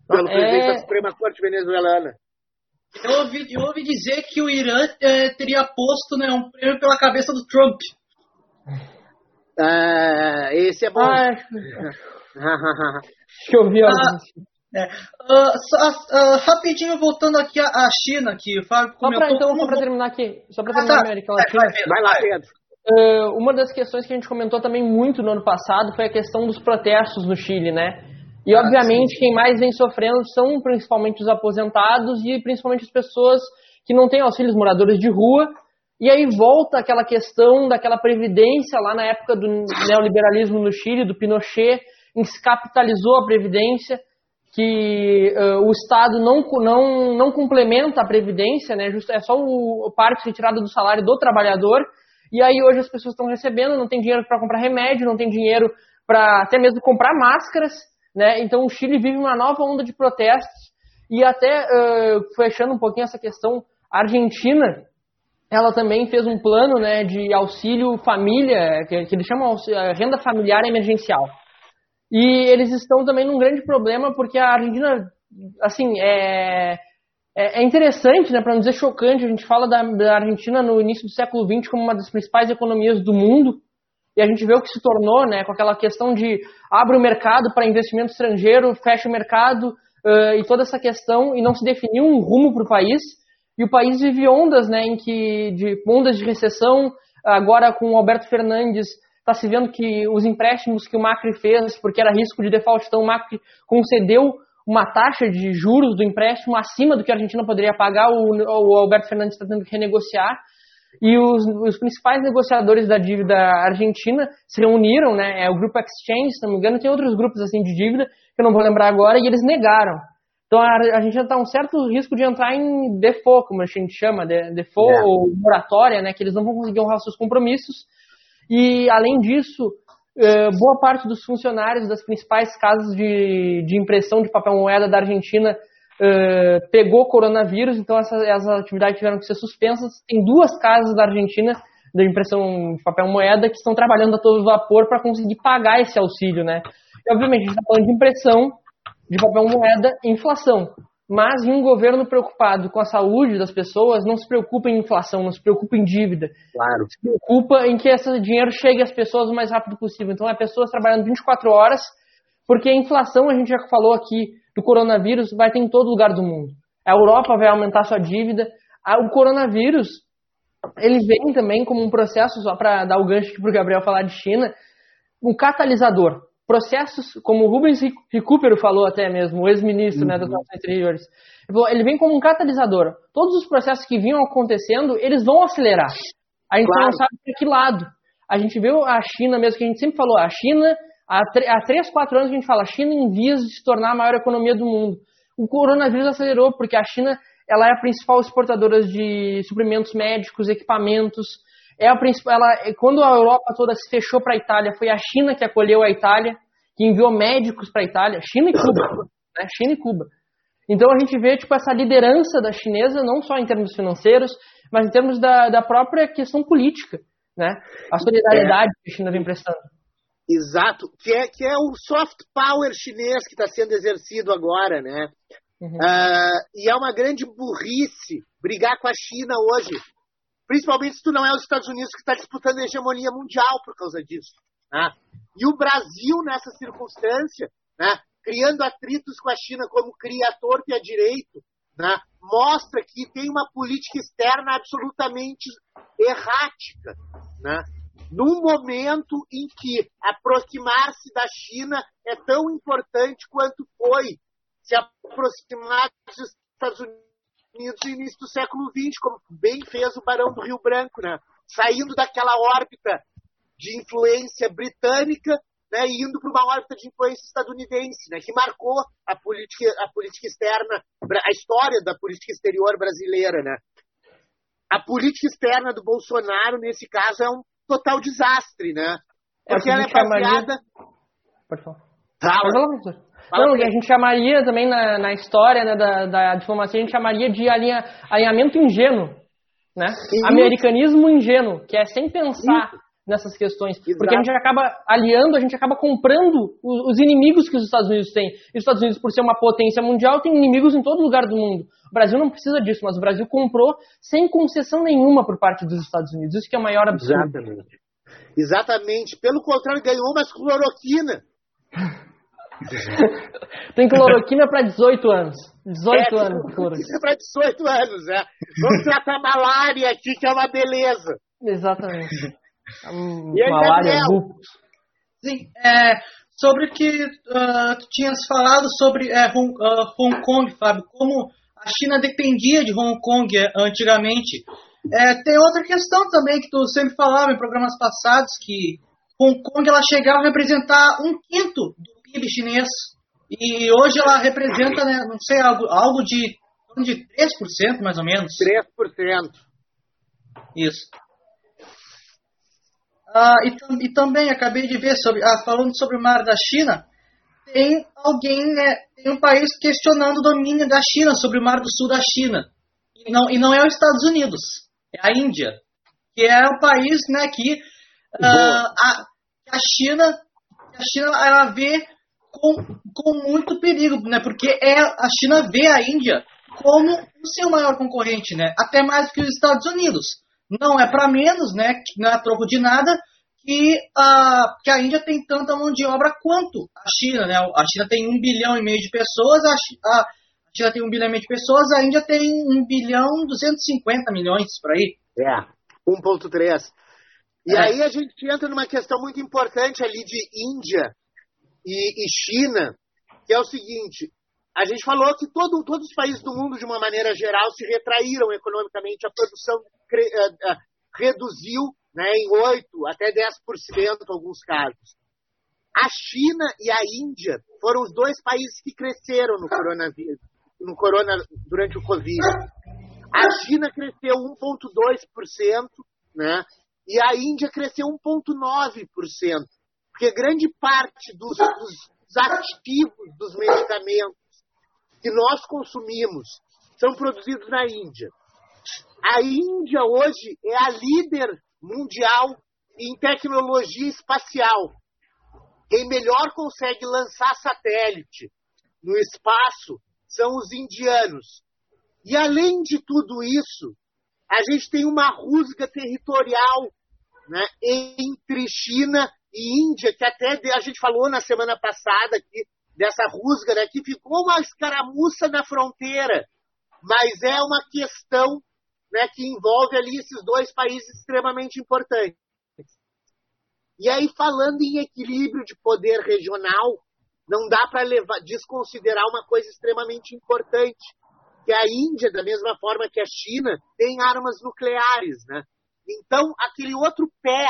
Speaker 3: pelo é... presidente da Suprema Corte venezuelana.
Speaker 5: Eu ouvi, eu ouvi dizer que o Irã é, teria posto né, um prêmio pela cabeça do Trump.
Speaker 3: Ah, esse é bom.
Speaker 4: Ah, que eu vi
Speaker 5: ah, é. uh, uh, rapidinho voltando aqui à China, que o Fábio
Speaker 4: Só para então, só para terminar aqui, só para terminar ah, tá. a América Latina.
Speaker 3: Vai, vai, vai lá, Pedro.
Speaker 4: Uh, uma das questões que a gente comentou também muito no ano passado foi a questão dos protestos no Chile, né? E, ah, obviamente, sim. quem mais vem sofrendo são principalmente os aposentados e principalmente as pessoas que não têm auxílios moradores de rua. E aí volta aquela questão daquela previdência lá na época do neoliberalismo no Chile, do Pinochet, em que se capitalizou a previdência, que uh, o Estado não, não, não complementa a previdência, né, é só o, parte retirada do salário do trabalhador. E aí hoje as pessoas estão recebendo, não tem dinheiro para comprar remédio, não tem dinheiro para até mesmo comprar máscaras. Né? Então o Chile vive uma nova onda de protestos e até uh, fechando um pouquinho essa questão, a Argentina ela também fez um plano né, de auxílio família, que, que eles chamam de renda familiar emergencial. E eles estão também num grande problema porque a Argentina, assim, é, É, é interessante, né, para não dizer chocante, a gente fala da, da Argentina no início do século XX como uma das principais economias do mundo, e a gente vê o que se tornou, né, com aquela questão de abre o mercado para investimento estrangeiro, fecha o mercado uh, e toda essa questão, e não se definiu um rumo para o país. E o país vive ondas, né, em que de ondas de recessão. Agora com o Alberto Fernandes está se vendo que os empréstimos que o Macri fez, porque era risco de default, então o Macri concedeu uma taxa de juros do empréstimo acima do que a Argentina poderia pagar, o, o Alberto Fernandes está tendo que renegociar. E os, os, principais negociadores da dívida argentina se reuniram, né? É o grupo Exchange, se não me engano, tem outros grupos assim de dívida que eu não vou lembrar agora, e eles negaram. Então a Argentina está um certo risco de entrar em default, como a gente chama, de, default é. ou moratória, né? Que eles não vão conseguir honrar seus compromissos. E além disso, eh, boa parte dos funcionários das principais casas de, de impressão de papel moeda da Argentina uh, pegou coronavírus, então essas, essas atividades tiveram que ser suspensas. Tem duas casas da Argentina de impressão de papel moeda que estão trabalhando a todo vapor para conseguir pagar esse auxílio, né? E, obviamente, a gente está falando de impressão de papel moeda e inflação. Mas em um governo preocupado com a saúde das pessoas, não se preocupa em inflação, não se preocupa em dívida.
Speaker 3: Claro.
Speaker 4: Se preocupa em que esse dinheiro chegue às pessoas o mais rápido possível. Então, é pessoas trabalhando 24 horas, porque a inflação, a gente já falou aqui, do coronavírus vai ter em todo lugar do mundo. A Europa vai aumentar sua dívida. O coronavírus, ele vem também como um processo, só para dar o gancho para o Gabriel falar de China, um catalisador. Processos, como o Rubens Recupero falou até mesmo, o ex-ministro uhum. né, das Nações Exteriores, ele vem como um catalisador. Todos os processos que vinham acontecendo, eles vão acelerar. A gente claro. não sabe para que lado. A gente viu a China mesmo, que a gente sempre falou, a China Há, há 3, 4 anos a gente fala, a China em vias de se tornar a maior economia do mundo. O coronavírus acelerou, porque a China ela é a principal exportadora de suprimentos médicos, equipamentos. É a principal, ela, quando a Europa toda se fechou para a Itália, foi a China que acolheu a Itália, que enviou médicos para a Itália, China e Cuba. Né? China e Cuba. Então a gente vê tipo, essa liderança da chinesa, não só em termos financeiros, mas em termos da, da própria questão política. Né? A solidariedade é. que a China vem prestando.
Speaker 3: Exato, que é, que é o soft power chinês que está sendo exercido agora, né? Uhum. Uh, e é uma grande burrice brigar com a China hoje, principalmente se tu não é os Estados Unidos que está disputando a hegemonia mundial por causa disso. Né? E o Brasil, nessa circunstância, né, criando atritos com a China como cria a torto e a direito, né, mostra que tem uma política externa absolutamente errática. Né? Num momento em que aproximar-se da China é tão importante quanto foi se aproximar dos Estados Unidos no início do século XX, como bem fez o Barão do Rio Branco, né? saindo daquela órbita de influência britânica né, e indo para uma órbita de influência estadunidense, né, que marcou a política, a política externa, a história da política exterior brasileira. Né. A política externa do Bolsonaro, nesse caso, é um total desastre, né? Porque ela é baseada.
Speaker 4: Pode falar. Tá, Pode falar, professor. Não, a gente chamaria também na, na história né, da, da diplomacia, a gente chamaria de alinha, alinhamento ingênuo. Né? Americanismo ingênuo, que é sem pensar Isso. Nessas questões. Exato. Porque a gente acaba aliando, a gente acaba comprando os, os, inimigos que os Estados Unidos têm. E os Estados Unidos, por ser uma potência mundial, tem inimigos em todo lugar do mundo. O Brasil não precisa disso, mas o Brasil comprou sem concessão nenhuma por parte dos Estados Unidos. Isso que é o maior absurdo.
Speaker 3: Exatamente. Exatamente. Pelo contrário, ganhou mais cloroquina.
Speaker 4: Tem cloroquina para 18 anos. 18 é, anos de cloroquina.
Speaker 3: para 18 anos, é. Vamos tratar malária aqui, que é uma beleza.
Speaker 4: Exatamente. Malária, lupus.
Speaker 5: Sim, é, sobre o que uh, tu tinhas falado sobre é, Hong, uh, Hong Kong, Fábio, como a China dependia de Hong Kong é, antigamente. É, tem outra questão também que tu sempre falava em programas passados, que Hong Kong ela chegava a representar um quinto do PIB chinês. E hoje ela representa, né, não sei, algo, algo de, de 3% mais ou menos.
Speaker 3: 3%.
Speaker 5: Isso. Ah, e, e, também acabei de ver sobre, ah, falando sobre o mar da China, tem alguém, né, tem um país questionando o domínio da China sobre o mar do sul da China. E não, e não é os Estados Unidos, é a Índia, que é o país né, que uh, a, a China, a China ela vê com, com muito perigo, né, porque é, a China vê a Índia como o seu maior concorrente, né? Até mais que os Estados Unidos. Não é para menos, né? Não é troco de nada que a, que a Índia tem tanta mão de obra quanto a China, né? A China tem um bilhão e meio de pessoas, a, a China tem um bilhão e meio de pessoas, a Índia tem um bilhão e 250 milhões por aí.
Speaker 3: É, 1.3. E é. aí a gente entra numa questão muito importante ali de Índia e, e China, que é o seguinte, a gente falou que todo, todos os países do mundo, de uma maneira geral, se retraíram economicamente, a produção cre, uh, uh, reduziu né, em 8% até 10% em alguns casos. A China e a Índia foram os dois países que cresceram no coronavírus, no corona, durante o Covid. A China cresceu 1,2%, né, e a Índia cresceu 1,9%. Porque grande parte dos, dos ativos dos medicamentos que nós consumimos são produzidos na Índia. A Índia hoje é a líder mundial em tecnologia espacial. Quem melhor consegue lançar satélite no espaço são os indianos. E além de tudo isso, a gente tem uma rusga territorial né, entre China e Índia, que até a gente falou na semana passada aqui, dessa rusga, né, que ficou uma escaramuça na fronteira, mas é uma questão né, que envolve ali esses dois países extremamente importantes. E aí, falando em equilíbrio de poder regional, não dá para desconsiderar uma coisa extremamente importante, que a Índia, da mesma forma que a China, tem armas nucleares, né? Então, aquele outro pé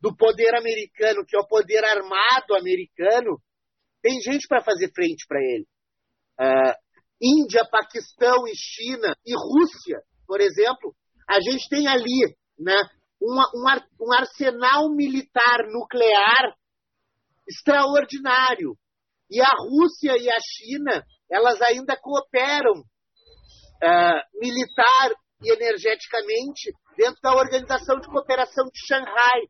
Speaker 3: do poder americano, que é o poder armado americano, tem gente para fazer frente para ele. Uh, Índia, Paquistão e China e Rússia, por exemplo, a gente tem ali né, um, um, um arsenal militar nuclear extraordinário. E a Rússia e a China, elas ainda cooperam uh, militar e energeticamente dentro da Organização de Cooperação de Xangai.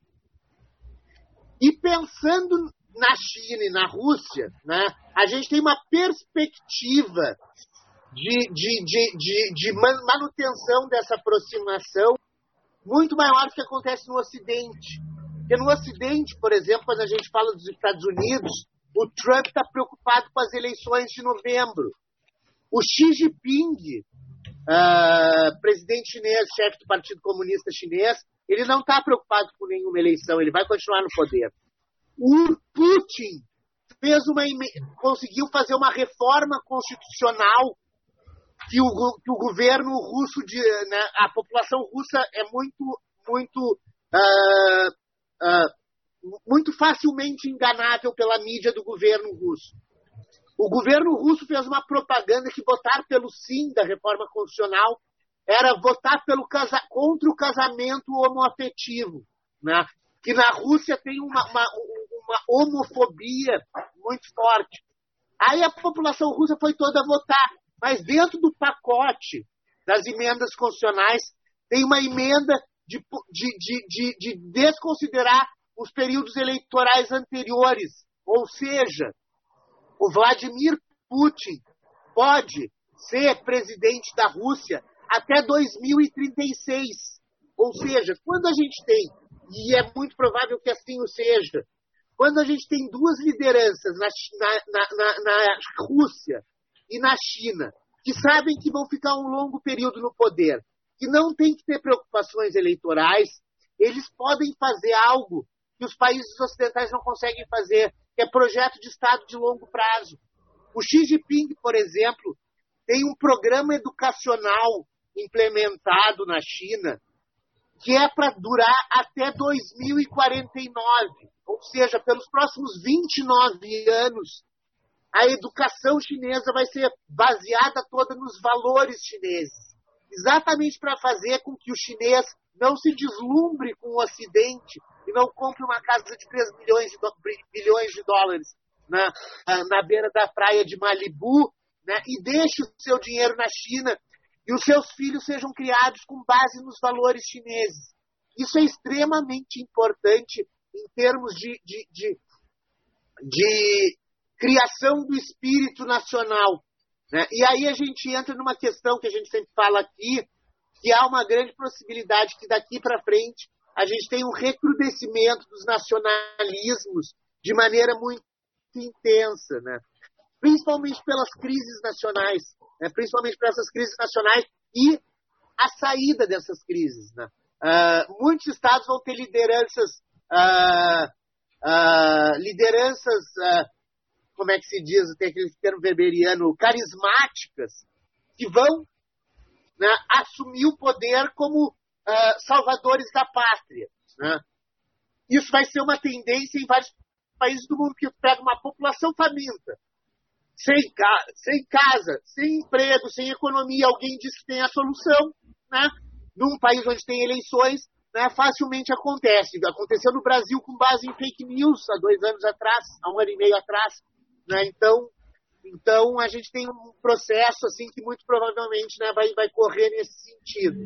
Speaker 3: E pensando na China e na Rússia, né, a gente tem uma perspectiva de, de, de, de, de manutenção dessa aproximação muito maior do que acontece no Ocidente. Porque no Ocidente, por exemplo, quando a gente fala dos Estados Unidos, o Trump está preocupado com as eleições de novembro. O Xi Jinping, uh, presidente chinês, chefe do Partido Comunista Chinês, ele não está preocupado com nenhuma eleição, ele vai continuar no poder. O Putin fez uma conseguiu fazer uma reforma constitucional que o, que o governo russo de, né, a população russa é muito muito uh, uh, muito facilmente enganável pela mídia do governo russo. O governo russo fez uma propaganda que votar pelo sim da reforma constitucional era votar pelo casa, contra o casamento homoafetivo, né? que na Rússia tem uma, uma, uma homofobia muito forte. Aí a população russa foi toda votar, mas dentro do pacote das emendas constitucionais tem uma emenda de, de, de, de, desconsiderar os períodos eleitorais anteriores. Ou seja, o Vladimir Putin pode ser presidente da Rússia até 2036. Ou seja, quando a gente tem, e é muito provável que assim o seja, quando a gente tem duas lideranças na, na, na, na Rússia e na China, que sabem que vão ficar um longo período no poder, que não tem que ter preocupações eleitorais, eles podem fazer algo que os países ocidentais não conseguem fazer, que é projeto de Estado de longo prazo. O Xi Jinping, por exemplo, tem um programa educacional implementado na China que é para durar até 2049. Ou seja, pelos próximos 29 anos, a educação chinesa vai ser baseada toda nos valores chineses. Exatamente para fazer com que o chinês não se deslumbre com o Ocidente e não compre uma casa de 3 milhões de, bilhões de dólares na, na beira da praia de Malibu né, e deixe o seu dinheiro na China e os seus filhos sejam criados com base nos valores chineses. Isso é extremamente importante em termos de, de, de, de criação do espírito nacional. Né? E aí a gente entra numa questão que a gente sempre fala aqui, que há uma grande possibilidade que daqui para frente a gente tenha um recrudescimento dos nacionalismos de maneira muito intensa, né? principalmente pelas crises nacionais, né? principalmente por essas crises nacionais e a saída dessas crises. Né? Uh, muitos estados vão ter lideranças, uh, uh, lideranças, como é que se diz, tem aquele termo weberiano, carismáticas, que vão né, assumir o poder como salvadores da pátria. Né? Isso vai ser uma tendência em vários países do mundo que pega uma população faminta, sem, sem casa, sem emprego, sem economia, alguém diz que tem a solução, né? Num país onde tem eleições, né, facilmente acontece. Aconteceu no Brasil com base em fake news há dois anos atrás, há um ano e meio atrás. Né? Então, então a gente tem um processo assim que muito provavelmente né, vai, vai correr nesse sentido.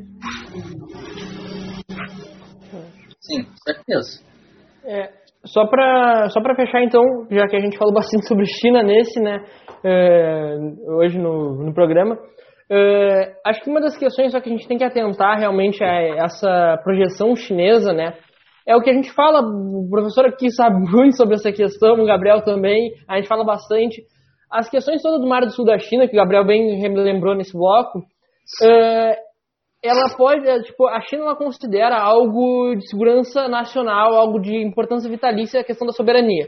Speaker 5: Sim, certeza.
Speaker 4: É, só para só fechar então, já que a gente falou bastante sobre China nesse, né, é, hoje no, no programa, Uh, acho que uma das questões só que a gente tem que atentar realmente a essa projeção chinesa, né? É o que a gente fala, o professor aqui sabe muito sobre essa questão, o Gabriel também, a gente fala bastante. As questões todas do Mar do Sul da China, que o Gabriel bem lembrou nesse bloco, uh, ela pode, é, tipo, a China ela considera algo de segurança nacional, algo de importância vitalícia a questão da soberania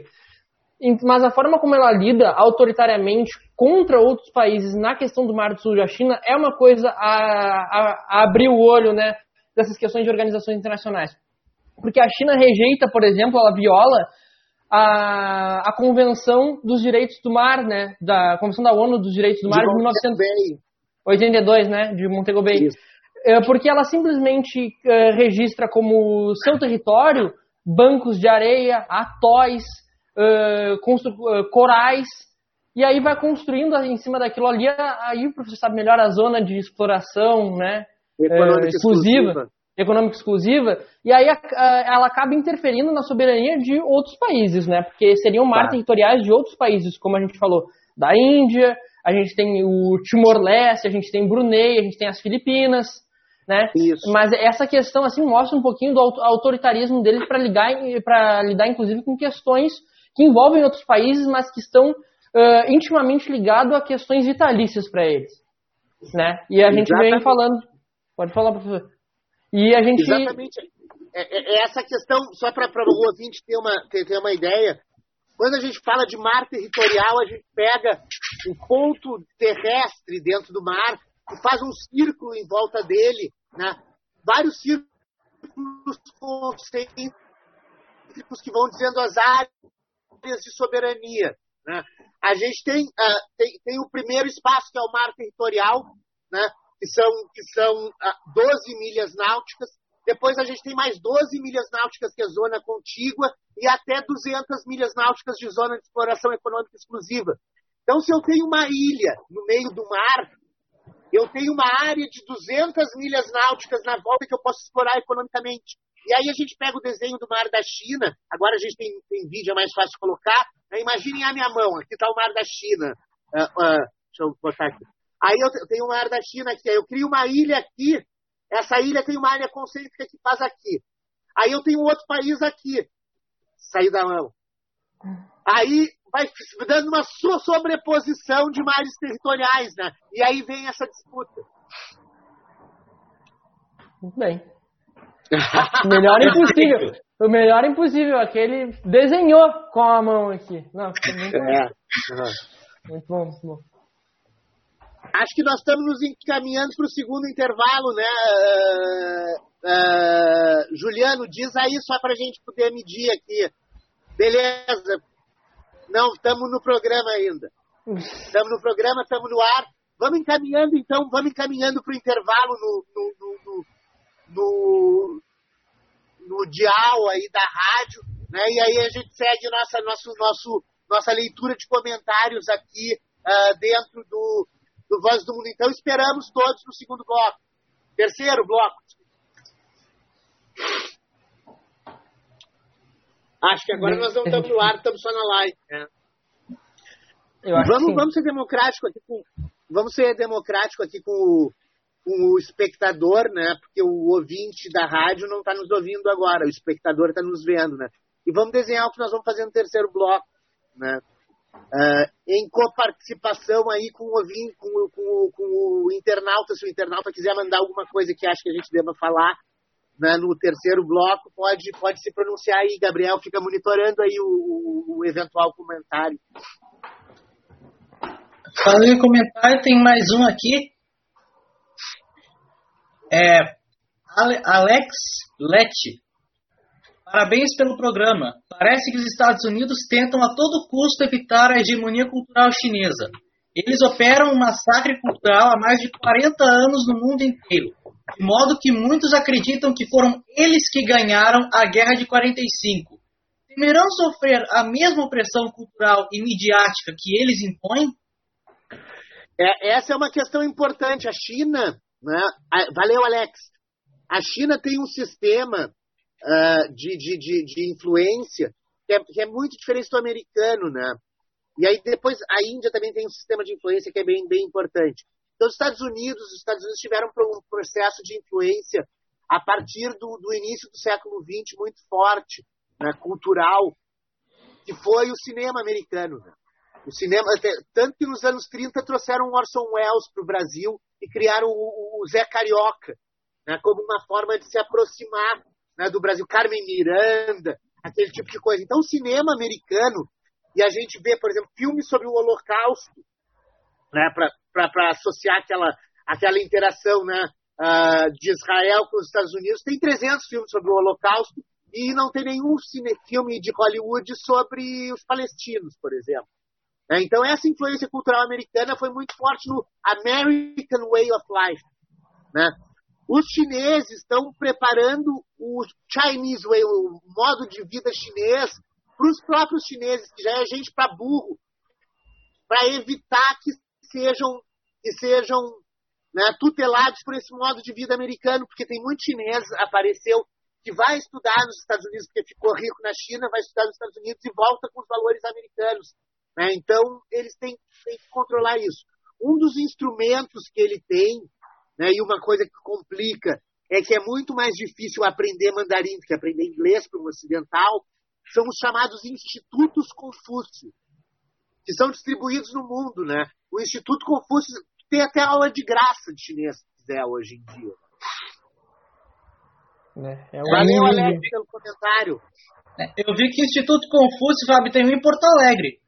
Speaker 4: mas a forma como ela lida autoritariamente contra outros países na questão do Mar do Sul da China é uma coisa a, a, a abrir o olho né, dessas questões de organizações internacionais. Porque a China rejeita, por exemplo, ela viola a, a Convenção dos Direitos do Mar, né, da Convenção da ONU dos Direitos do Mar de, de 1982, né, de Montego Bay. Isso. É, porque ela simplesmente é, registra como seu território bancos de areia, atóis, uh, corais, e aí vai construindo em cima daquilo ali, aí o professor sabe melhor a zona de exploração, né?
Speaker 3: Econômica exclusiva, exclusiva.
Speaker 4: Econômica exclusiva, e aí a, a, ela acaba interferindo na soberania de outros países, né? Porque seriam mar tá. territoriais de outros países, como a gente falou, da Índia, a gente tem o Timor-Leste, a gente tem Brunei, a gente tem as Filipinas, né?
Speaker 3: Isso.
Speaker 4: Mas essa questão assim mostra um pouquinho do autoritarismo deles para ligar para lidar inclusive com questões que envolvem outros países, mas que estão uh, intimamente ligados a questões vitalícias para eles. Né? E a gente Exatamente. vem falando. Pode falar, professor. E a gente.
Speaker 3: Exatamente. É, é, é essa questão, só para o ouvinte ter uma, ter, ter uma ideia, quando a gente fala de mar territorial, a gente pega o ponto terrestre dentro do mar e faz um círculo em volta dele, né? vários círculos concêntricos que vão dizendo as áreas áreas de soberania. Né? A gente tem, uh, tem, tem, o primeiro espaço, que é o mar territorial, né? que são, que são uh, ah, 12 milhas náuticas. Depois a gente tem mais 12 milhas náuticas, que é zona contígua, e até 200 milhas náuticas de zona de exploração econômica exclusiva. Então, se eu tenho uma ilha no meio do mar, eu tenho uma área de 200 milhas náuticas na volta que eu posso explorar economicamente. E aí a gente pega o desenho do mar da China, agora a gente tem, tem vídeo, é mais fácil colocar. Né? Imaginem a minha mão, aqui está o mar da China. Uh, uh, deixa eu botar aqui. Aí eu tenho o mar da China aqui, aí eu crio uma ilha aqui, essa ilha tem uma área concêntrica que faz aqui. Aí eu tenho outro país aqui, sair da mão. Aí vai dando uma sobreposição de mares territoriais, né? E aí vem essa disputa.
Speaker 4: Muito bem. O melhor impossível. O melhor impossível. Aquele desenhou com a mão aqui. Não, muito, é. muito bom, muito bom.
Speaker 3: Acho que nós estamos nos encaminhando para o segundo intervalo, né? Uh, uh, Juliano, diz aí só para a gente poder medir aqui. Beleza. Não, estamos no programa ainda. Estamos no programa, estamos no ar. Vamos encaminhando, então, vamos encaminhando para o intervalo no, no, no, no, no dial aí da rádio, né? E aí a gente segue nossa, nosso, nosso, nossa leitura de comentários aqui uh, dentro do, do Voz do Mundo. Então esperamos todos no segundo bloco. Terceiro bloco. Acho que agora nós não estamos no ar, estamos só na live. Né? vamos, vamos ser democráticos aqui com, vamos ser democrático aqui com o, com o espectador, né? Porque o ouvinte da rádio não está nos ouvindo agora, o espectador está nos vendo, né? E vamos desenhar o que nós vamos fazer no terceiro bloco, né? Uh, em coparticipação aí com o ouvinte, com, com, com, o internauta, se o internauta quiser mandar alguma coisa que acha que a gente deva falar né, no terceiro bloco, pode, pode se pronunciar aí, Gabriel, fica monitorando aí o, o, o eventual comentário.
Speaker 5: Falando em comentário, tem mais um aqui. É Alex Lete. Parabéns pelo programa. Parece que os Estados Unidos tentam a todo custo evitar a hegemonia cultural chinesa. Eles operam um massacre cultural há mais de 40 anos no mundo inteiro, de modo que muitos acreditam que foram eles que ganharam a Guerra de 45. Temerão sofrer a mesma opressão cultural e midiática que eles impõem?
Speaker 3: É, essa é uma questão importante. A China, né? valeu, Alex. A China tem um sistema uh, de, de, de, de, influência que é, que é, muito diferente do americano, né? E aí depois a Índia também tem um sistema de influência que é bem, bem importante. Então, os Estados Unidos, os Estados Unidos tiveram um processo de influência a partir do, do início do século XX muito forte, né, cultural, que foi o cinema americano. Né? O cinema, tanto que nos anos 30 trouxeram Orson Welles para o Brasil e criaram o, o Zé Carioca, né, como uma forma de se aproximar né, do Brasil. Carmen Miranda, aquele tipo de coisa. Então, o cinema americano, e a gente vê, por exemplo, filmes sobre o Holocausto, né, para associar aquela, aquela interação né, uh, de Israel com os Estados Unidos. Tem 300 filmes sobre o Holocausto e não tem nenhum cine, filme de Hollywood sobre os palestinos, por exemplo. É, então, essa influência cultural americana foi muito forte no American Way of Life. Né? Os chineses estão preparando o Chinese Way, o modo de vida chinês, para os próprios chineses, que já é gente para burro, para evitar que sejam, que sejam né, tutelados por esse modo de vida americano, porque tem muito chinês apareceu que vai estudar nos Estados Unidos porque ficou rico na China, vai estudar nos Estados Unidos e volta com os valores americanos. Né? Então, eles têm, têm, que controlar isso. Um dos instrumentos que ele tem, né, e uma coisa que complica, é que é muito mais difícil aprender mandarim do que aprender inglês para um ocidental, são os chamados Institutos Confúcio, que são distribuídos no mundo. Né? O Instituto Confúcio tem até aula de graça de chinês, se quiser, hoje em dia. É, é um Valeu, Alex, pelo comentário.
Speaker 5: É, eu vi que o Instituto Confúcio, Fábio, tem um em Porto Alegre.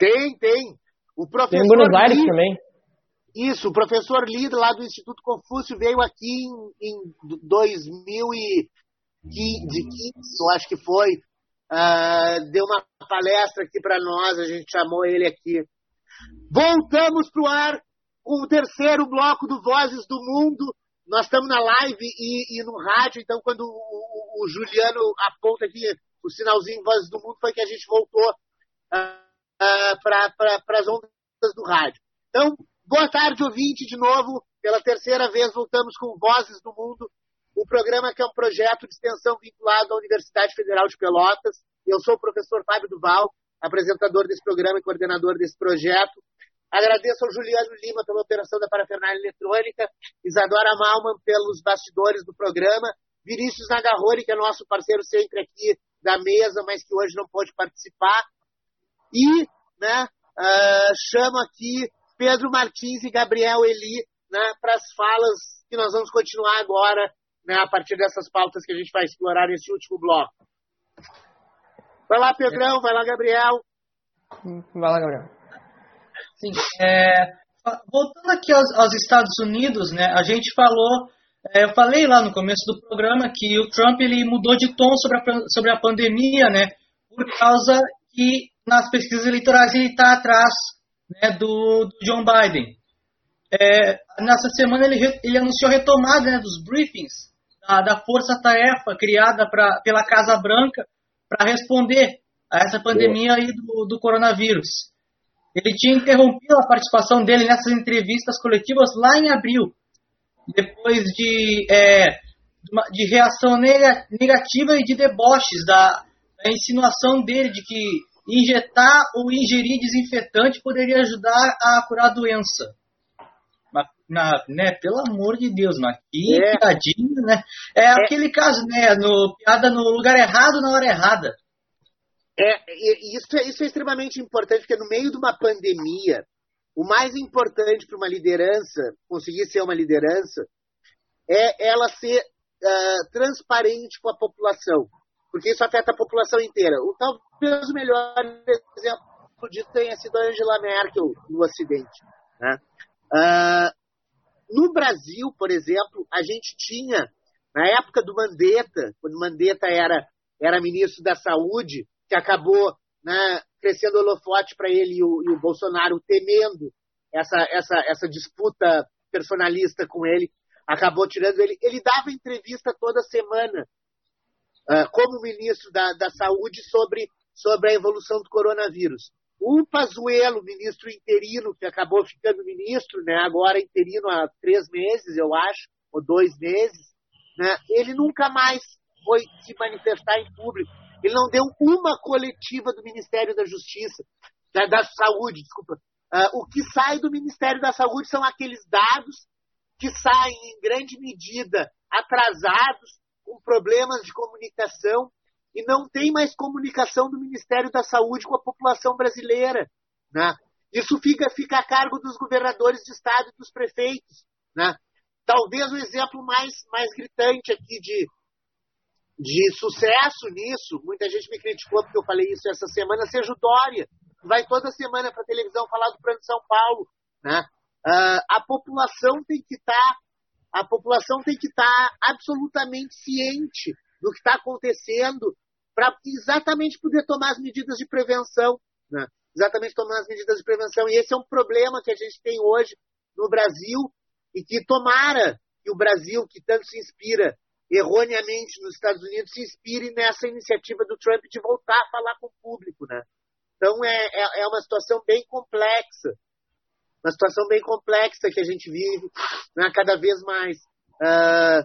Speaker 3: Tem, tem. O professor tem
Speaker 4: em Buenos Aires Lee, também.
Speaker 3: Isso, o professor Lida, lá do Instituto Confúcio, veio aqui em, em 2015, eu acho que foi. Uh, deu uma palestra aqui para nós, a gente chamou ele aqui. Voltamos para o ar com o terceiro bloco do Vozes do Mundo. Nós estamos na live e, e no rádio, então quando o, o, o, Juliano aponta aqui o sinalzinho Vozes do Mundo, foi que a gente voltou. Uh, uh, para as ondas do rádio. Então, boa tarde, ouvinte, de novo. Pela terceira vez voltamos com Vozes do Mundo, o programa que é um projeto de extensão vinculado à Universidade Federal de Pelotas. Eu sou o professor Fábio Duval, apresentador desse programa e coordenador desse projeto. Agradeço ao Juliano Lima pela operação da parafernália eletrônica, Isadora Malman pelos bastidores do programa, Vinícius Nagarrori, que é nosso parceiro sempre aqui da mesa, mas que hoje não pôde participar, e né, uh, chamo aqui Pedro Martins e Gabriel Eli né, para as falas que nós vamos continuar agora, né, a partir dessas pautas que a gente vai explorar nesse último bloco. Vai lá, Pedrão, vai lá, Gabriel.
Speaker 4: Vai lá, Gabriel.
Speaker 5: Sim, é, voltando aqui aos, aos, Estados Unidos, né, a gente falou, é, eu falei lá no começo do programa que o Trump ele mudou de tom sobre a, sobre a pandemia, né, por causa que nas pesquisas eleitorais ele está atrás né, do, do, John Biden. É, nessa semana ele, ele anunciou a retomada né, dos briefings da, da força-tarefa criada pra, pela Casa Branca para responder a essa pandemia aí do, do coronavírus. Ele tinha interrompido a participação dele nessas entrevistas coletivas lá em abril, depois de, é, de reação negativa e de deboches da, da insinuação dele de que injetar ou ingerir desinfetante poderia ajudar a curar a doença. na, né, pelo amor de Deus, mas que
Speaker 3: É.
Speaker 5: piadinha, né? É, aquele caso, né, no, piada no lugar errado, na hora errada.
Speaker 3: É, isso, é, isso é extremamente importante, porque no meio de uma pandemia, o mais importante para uma liderança, conseguir ser uma liderança, é ela ser ah, transparente com a população, porque isso afeta a população inteira. O, talvez o melhor exemplo disso tenha sido a Angela Merkel no Ocidente. Né? Ah, no Brasil, por exemplo, a gente tinha, na época do Mandetta, quando Mandetta era, era ministro da Saúde, que acabou né, crescendo holofote para ele e o, e o Bolsonaro temendo essa, essa, essa disputa personalista com ele, acabou tirando ele. Ele dava entrevista toda semana como ministro da, da Saúde sobre, sobre a evolução do coronavírus. O Pazuello, ministro interino, que acabou ficando ministro, né, agora interino há três meses, eu acho, ou dois meses, né, ele nunca mais foi se manifestar em público. Ele não deu uma coletiva do Ministério da Justiça, da, da Saúde, desculpa. Ah, o que sai do Ministério da Saúde são aqueles dados que saem em grande medida atrasados, com problemas de comunicação, e não tem mais comunicação do Ministério da Saúde com a população brasileira. Né? Isso fica, fica a cargo dos governadores de estado e dos prefeitos. Né? Talvez o exemplo mais, mais gritante aqui de, de sucesso nisso, muita gente me criticou porque eu falei isso essa semana, seja o Dória, que vai toda semana para a televisão falar do plano de São Paulo. Né? Ah, a população tem que estar a população tem que estar absolutamente ciente do que está acontecendo para exatamente poder tomar as medidas de prevenção, né? exatamente tomar as medidas de prevenção. E esse é um problema que a gente tem hoje no Brasil e que tomara que o Brasil, que tanto se inspira erroneamente nos Estados Unidos, se inspire nessa iniciativa do Trump de voltar a falar com o público. Né? Então é, é, é uma situação bem complexa uma situação bem complexa que a gente vive, né, cada vez mais. Uh...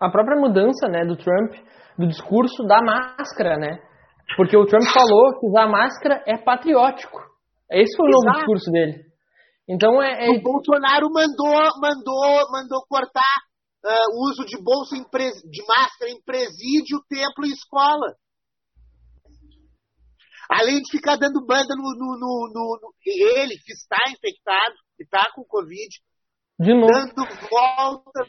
Speaker 4: A própria mudança né, do Trump, do discurso da máscara, né? Porque o Trump falou que usar máscara é patriótico. Esse foi o novo discurso dele. Então é. é-
Speaker 3: O Bolsonaro mandou, mandou, mandou cortar uh, o uso de bolsa em pres... de máscara em presídio, templo e escola. Além de ficar dando banda no, no, no, no- ele que está infectado, que está com Covid,
Speaker 4: de novo.
Speaker 3: dando volta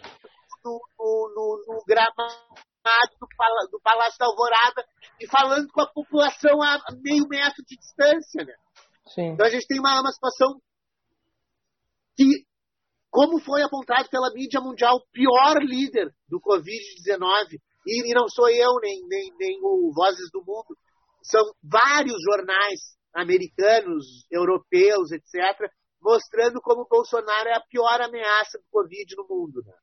Speaker 3: no, no, gramado do, do Palácio da Alvorada e falando com a população a meio metro de distância, né?
Speaker 4: Sim.
Speaker 3: Então a gente tem uma, uma situação que, como foi apontado pela mídia mundial, o pior líder do Covid-19, e, e não sou eu, nem, nem, nem o Vozes do Mundo, são vários jornais americanos, europeus, etc., mostrando como o Bolsonaro é a pior ameaça do Covid no mundo. Né?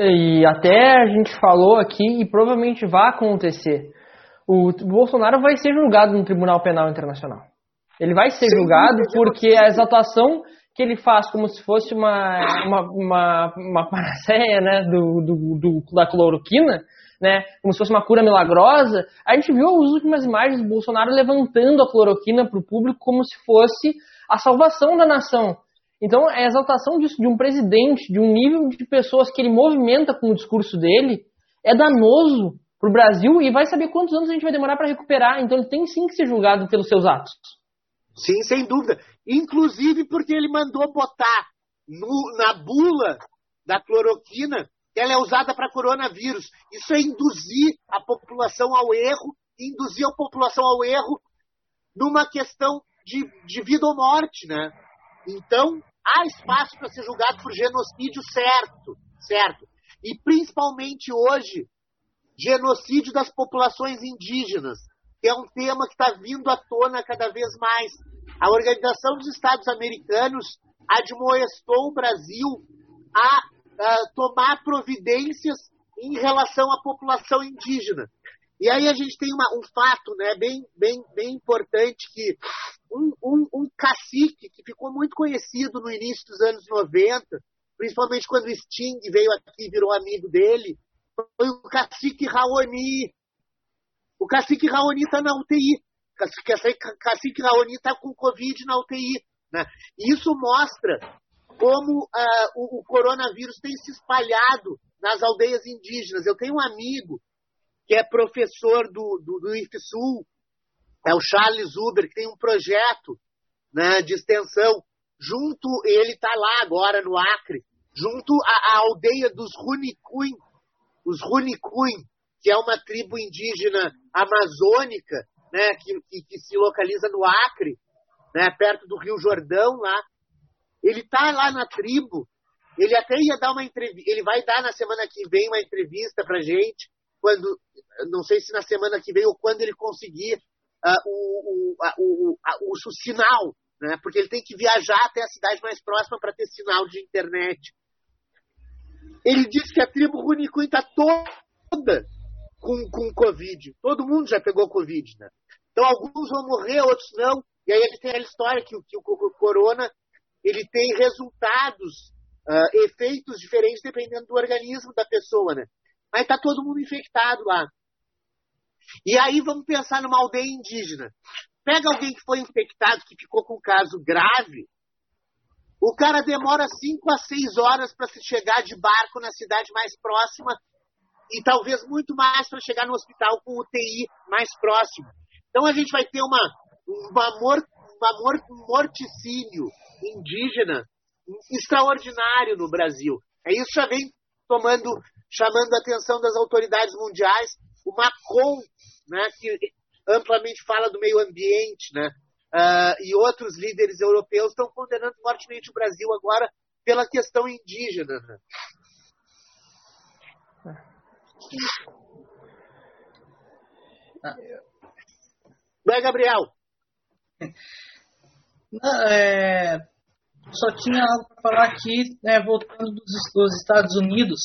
Speaker 4: E até a gente falou aqui e provavelmente vai acontecer. O Bolsonaro vai ser julgado no Tribunal Penal Internacional. Ele vai ser
Speaker 3: Sem
Speaker 4: julgado porque a exaltação que ele faz como se fosse uma, uma, uma, uma panaceia né, do, do, do- da cloroquina, né, como se fosse uma cura milagrosa, a gente viu as últimas imagens do Bolsonaro levantando a cloroquina para o público como se fosse a salvação da nação. Então, a exaltação disso, de um presidente, de um nível de pessoas que ele movimenta com o discurso dele, é danoso para o Brasil e vai saber quantos anos a gente vai demorar para recuperar. Então, ele tem sim que ser julgado pelos seus atos.
Speaker 3: Sim, sem dúvida. Inclusive porque ele mandou botar no- na bula da cloroquina ela é usada para coronavírus. Isso é induzir a população ao erro, induzir a população ao erro numa questão de, de vida ou morte, né? Então, há espaço para ser julgado por genocídio certo, certo. E principalmente hoje, genocídio das populações indígenas, que é um tema que está vindo à tona cada vez mais. A Organização dos Estados Americanos admoestou o Brasil a, a tomar providências em relação à população indígena. E aí a gente tem uma, um fato né, bem, bem, bem importante que um, um, um cacique que ficou muito conhecido no início dos anos 90, principalmente quando o Sting veio aqui e virou amigo dele, foi o cacique Raoni. O cacique Raoni está na UTI. O cacique, cacique Raoni está com Covid na UTI. Né? E isso mostra como uh, o, o, coronavírus tem se espalhado nas aldeias indígenas. Eu tenho um amigo que é professor do, do, do IFSUL, é o Charles Uber, que tem um projeto né, de extensão junto, ele está lá agora no Acre, junto à, à aldeia dos Runicuim, os Runicuim, que é uma tribo indígena amazônica, né, que, que, que se localiza no Acre, né, perto do Rio Jordão lá. Ele está lá na tribo. Ele até ia dar uma entrevista. Ele vai dar na semana que vem uma entrevista para gente, quando não sei se na semana que vem ou quando ele conseguir uh, o, o, o, o, o sinal, né? Porque ele tem que viajar até a cidade mais próxima para ter sinal de internet. Ele disse que a tribo Runicuim está toda com, com Covid. Todo mundo já pegou Covid, né? Então alguns vão morrer, outros não. E aí ele tem a história que, que o corona ele tem resultados, uh, efeitos diferentes dependendo do organismo da pessoa, né? Mas está todo mundo infectado lá. E aí vamos pensar numa aldeia indígena. Pega alguém que foi infectado, que ficou com um caso grave, o cara demora 5 a 6 horas para se chegar de barco na cidade mais próxima e talvez muito mais para chegar no hospital com UTI mais próximo. Então a gente vai ter uma, uma, mort, uma mort, um morticínio indígena extraordinário no Brasil. É isso já vem tomando, chamando a atenção das autoridades mundiais. O Macron, né, que amplamente fala do meio ambiente, né, uh, e outros líderes europeus estão condenando fortemente o Brasil agora pela questão indígena. Né? Vai, Gabriel.
Speaker 5: É, só tinha algo para falar aqui, né, voltando dos, dos, Estados Unidos,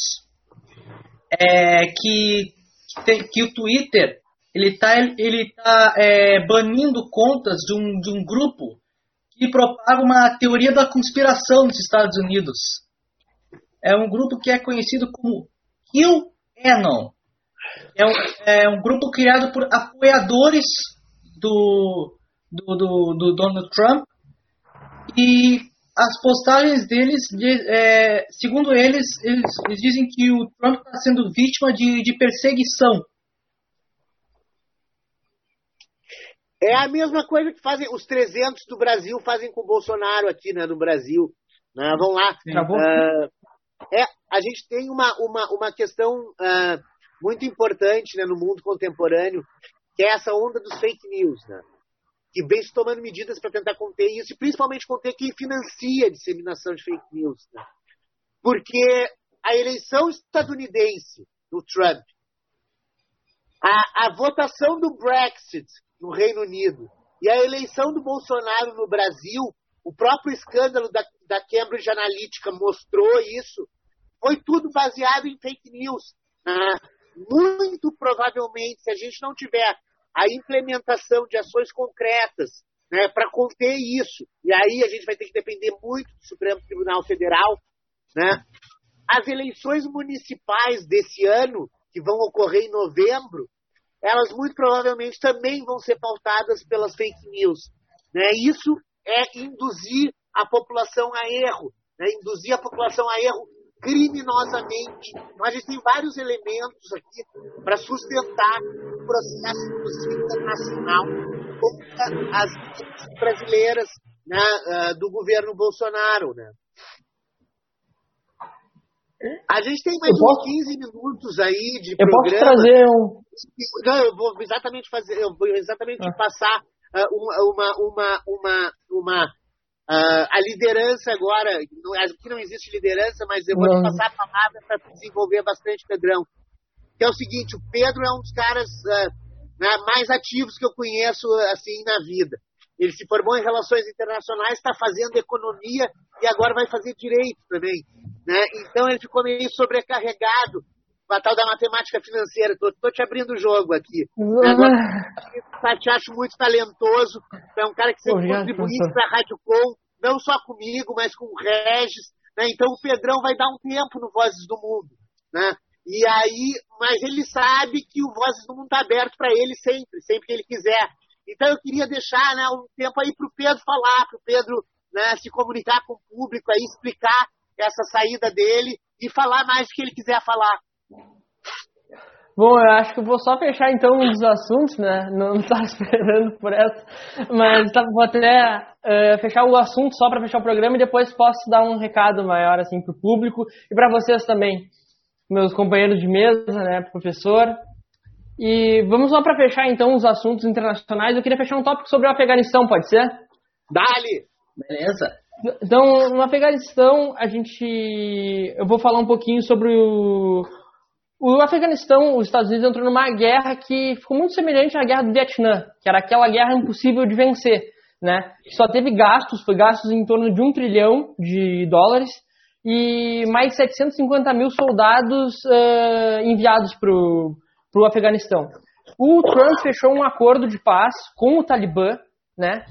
Speaker 5: é, que, que, que o Twitter ele está ele tá, é, banindo contas de um, de um grupo que propaga uma teoria da conspiração nos Estados Unidos. É um grupo que é conhecido como QAnon. É um, é um grupo criado por apoiadores do, do, do, do Donald Trump e as postagens deles, é, segundo eles, eles, eles, dizem que o Trump está sendo vítima de, de perseguição
Speaker 3: É a mesma coisa que fazem os 300 do Brasil fazem com o Bolsonaro aqui, né, no Brasil. Né? Vamos lá. Uh, é, a gente tem uma, uma, uma questão uh, muito importante né, no mundo contemporâneo, que é essa onda dos fake news, né? Que vem se tomando medidas para tentar conter isso, e principalmente conter quem financia a disseminação de fake news. Né? Porque a eleição estadunidense do Trump, a, a votação do Brexit, no Reino Unido. E a eleição do Bolsonaro no Brasil, o próprio escândalo da, da Cambridge Analytica mostrou isso, foi tudo baseado em fake news. Ah, muito provavelmente, se a gente não tiver a implementação de ações concretas né, para conter isso, e aí a gente vai ter que depender muito do Supremo Tribunal Federal, né, as eleições municipais desse ano, que vão ocorrer em novembro, elas muito provavelmente também vão ser pautadas pelas fake news. Né? Isso é induzir a população a erro, né? induzir a população a erro criminosamente. Então, a gente tem vários elementos aqui para sustentar o processo internacional contra as brasileiras né, uh, do governo Bolsonaro. Né? A gente tem mais uns 15 minutos aí de
Speaker 4: eu
Speaker 3: programa.
Speaker 4: Posso trazer um...
Speaker 3: Não, eu vou exatamente fazer, eu vou exatamente ah. passar uma, uma, uma, uma, uma uh, a liderança agora. Aqui não existe liderança, mas eu vou te passar a palavra para desenvolver bastante, Pedrão. Que é o seguinte, o Pedro é um dos caras uh, mais ativos que eu conheço assim na vida. Ele se formou em relações internacionais, está fazendo economia e agora vai fazer direito também. Né? Então ele ficou meio sobrecarregado a tal da matemática financeira. Estou te abrindo o jogo aqui. Agora, te acho muito talentoso. É um cara que sempre contribui para a Rádio Com, não só comigo, mas com o Regis. Né? Então o Pedrão vai dar um tempo no Vozes do Mundo. Né? E aí, mas ele sabe que o Vozes do Mundo está aberto para ele sempre, sempre que ele quiser. Então eu queria deixar né, um tempo aí para o Pedro falar, para o Pedro né, se comunicar com o público, aí explicar essa saída dele e falar mais o que ele quiser falar.
Speaker 4: Bom, eu acho que eu vou só fechar então um dos assuntos, né? Não estava esperando por essa, mas tá, vou até uh, fechar o assunto só para fechar o programa e depois posso dar um recado maior assim para o público e para vocês também, meus companheiros de mesa, né, professor. E vamos lá para fechar então os assuntos internacionais. Eu queria fechar um tópico sobre o Afeganistão, pode ser?
Speaker 3: Dali.
Speaker 5: Beleza.
Speaker 4: Então, no Afeganistão, a gente. Eu vou falar um pouquinho sobre o o Afeganistão, os Estados Unidos entrou numa guerra que ficou muito semelhante à guerra do Vietnã, que era aquela guerra impossível de vencer, né? Só teve gastos, foi gastos em torno de um trilhão de dólares e mais 750 mil soldados uh, enviados para o Afeganistão. O Trump fechou um acordo de paz com o Talibã, né?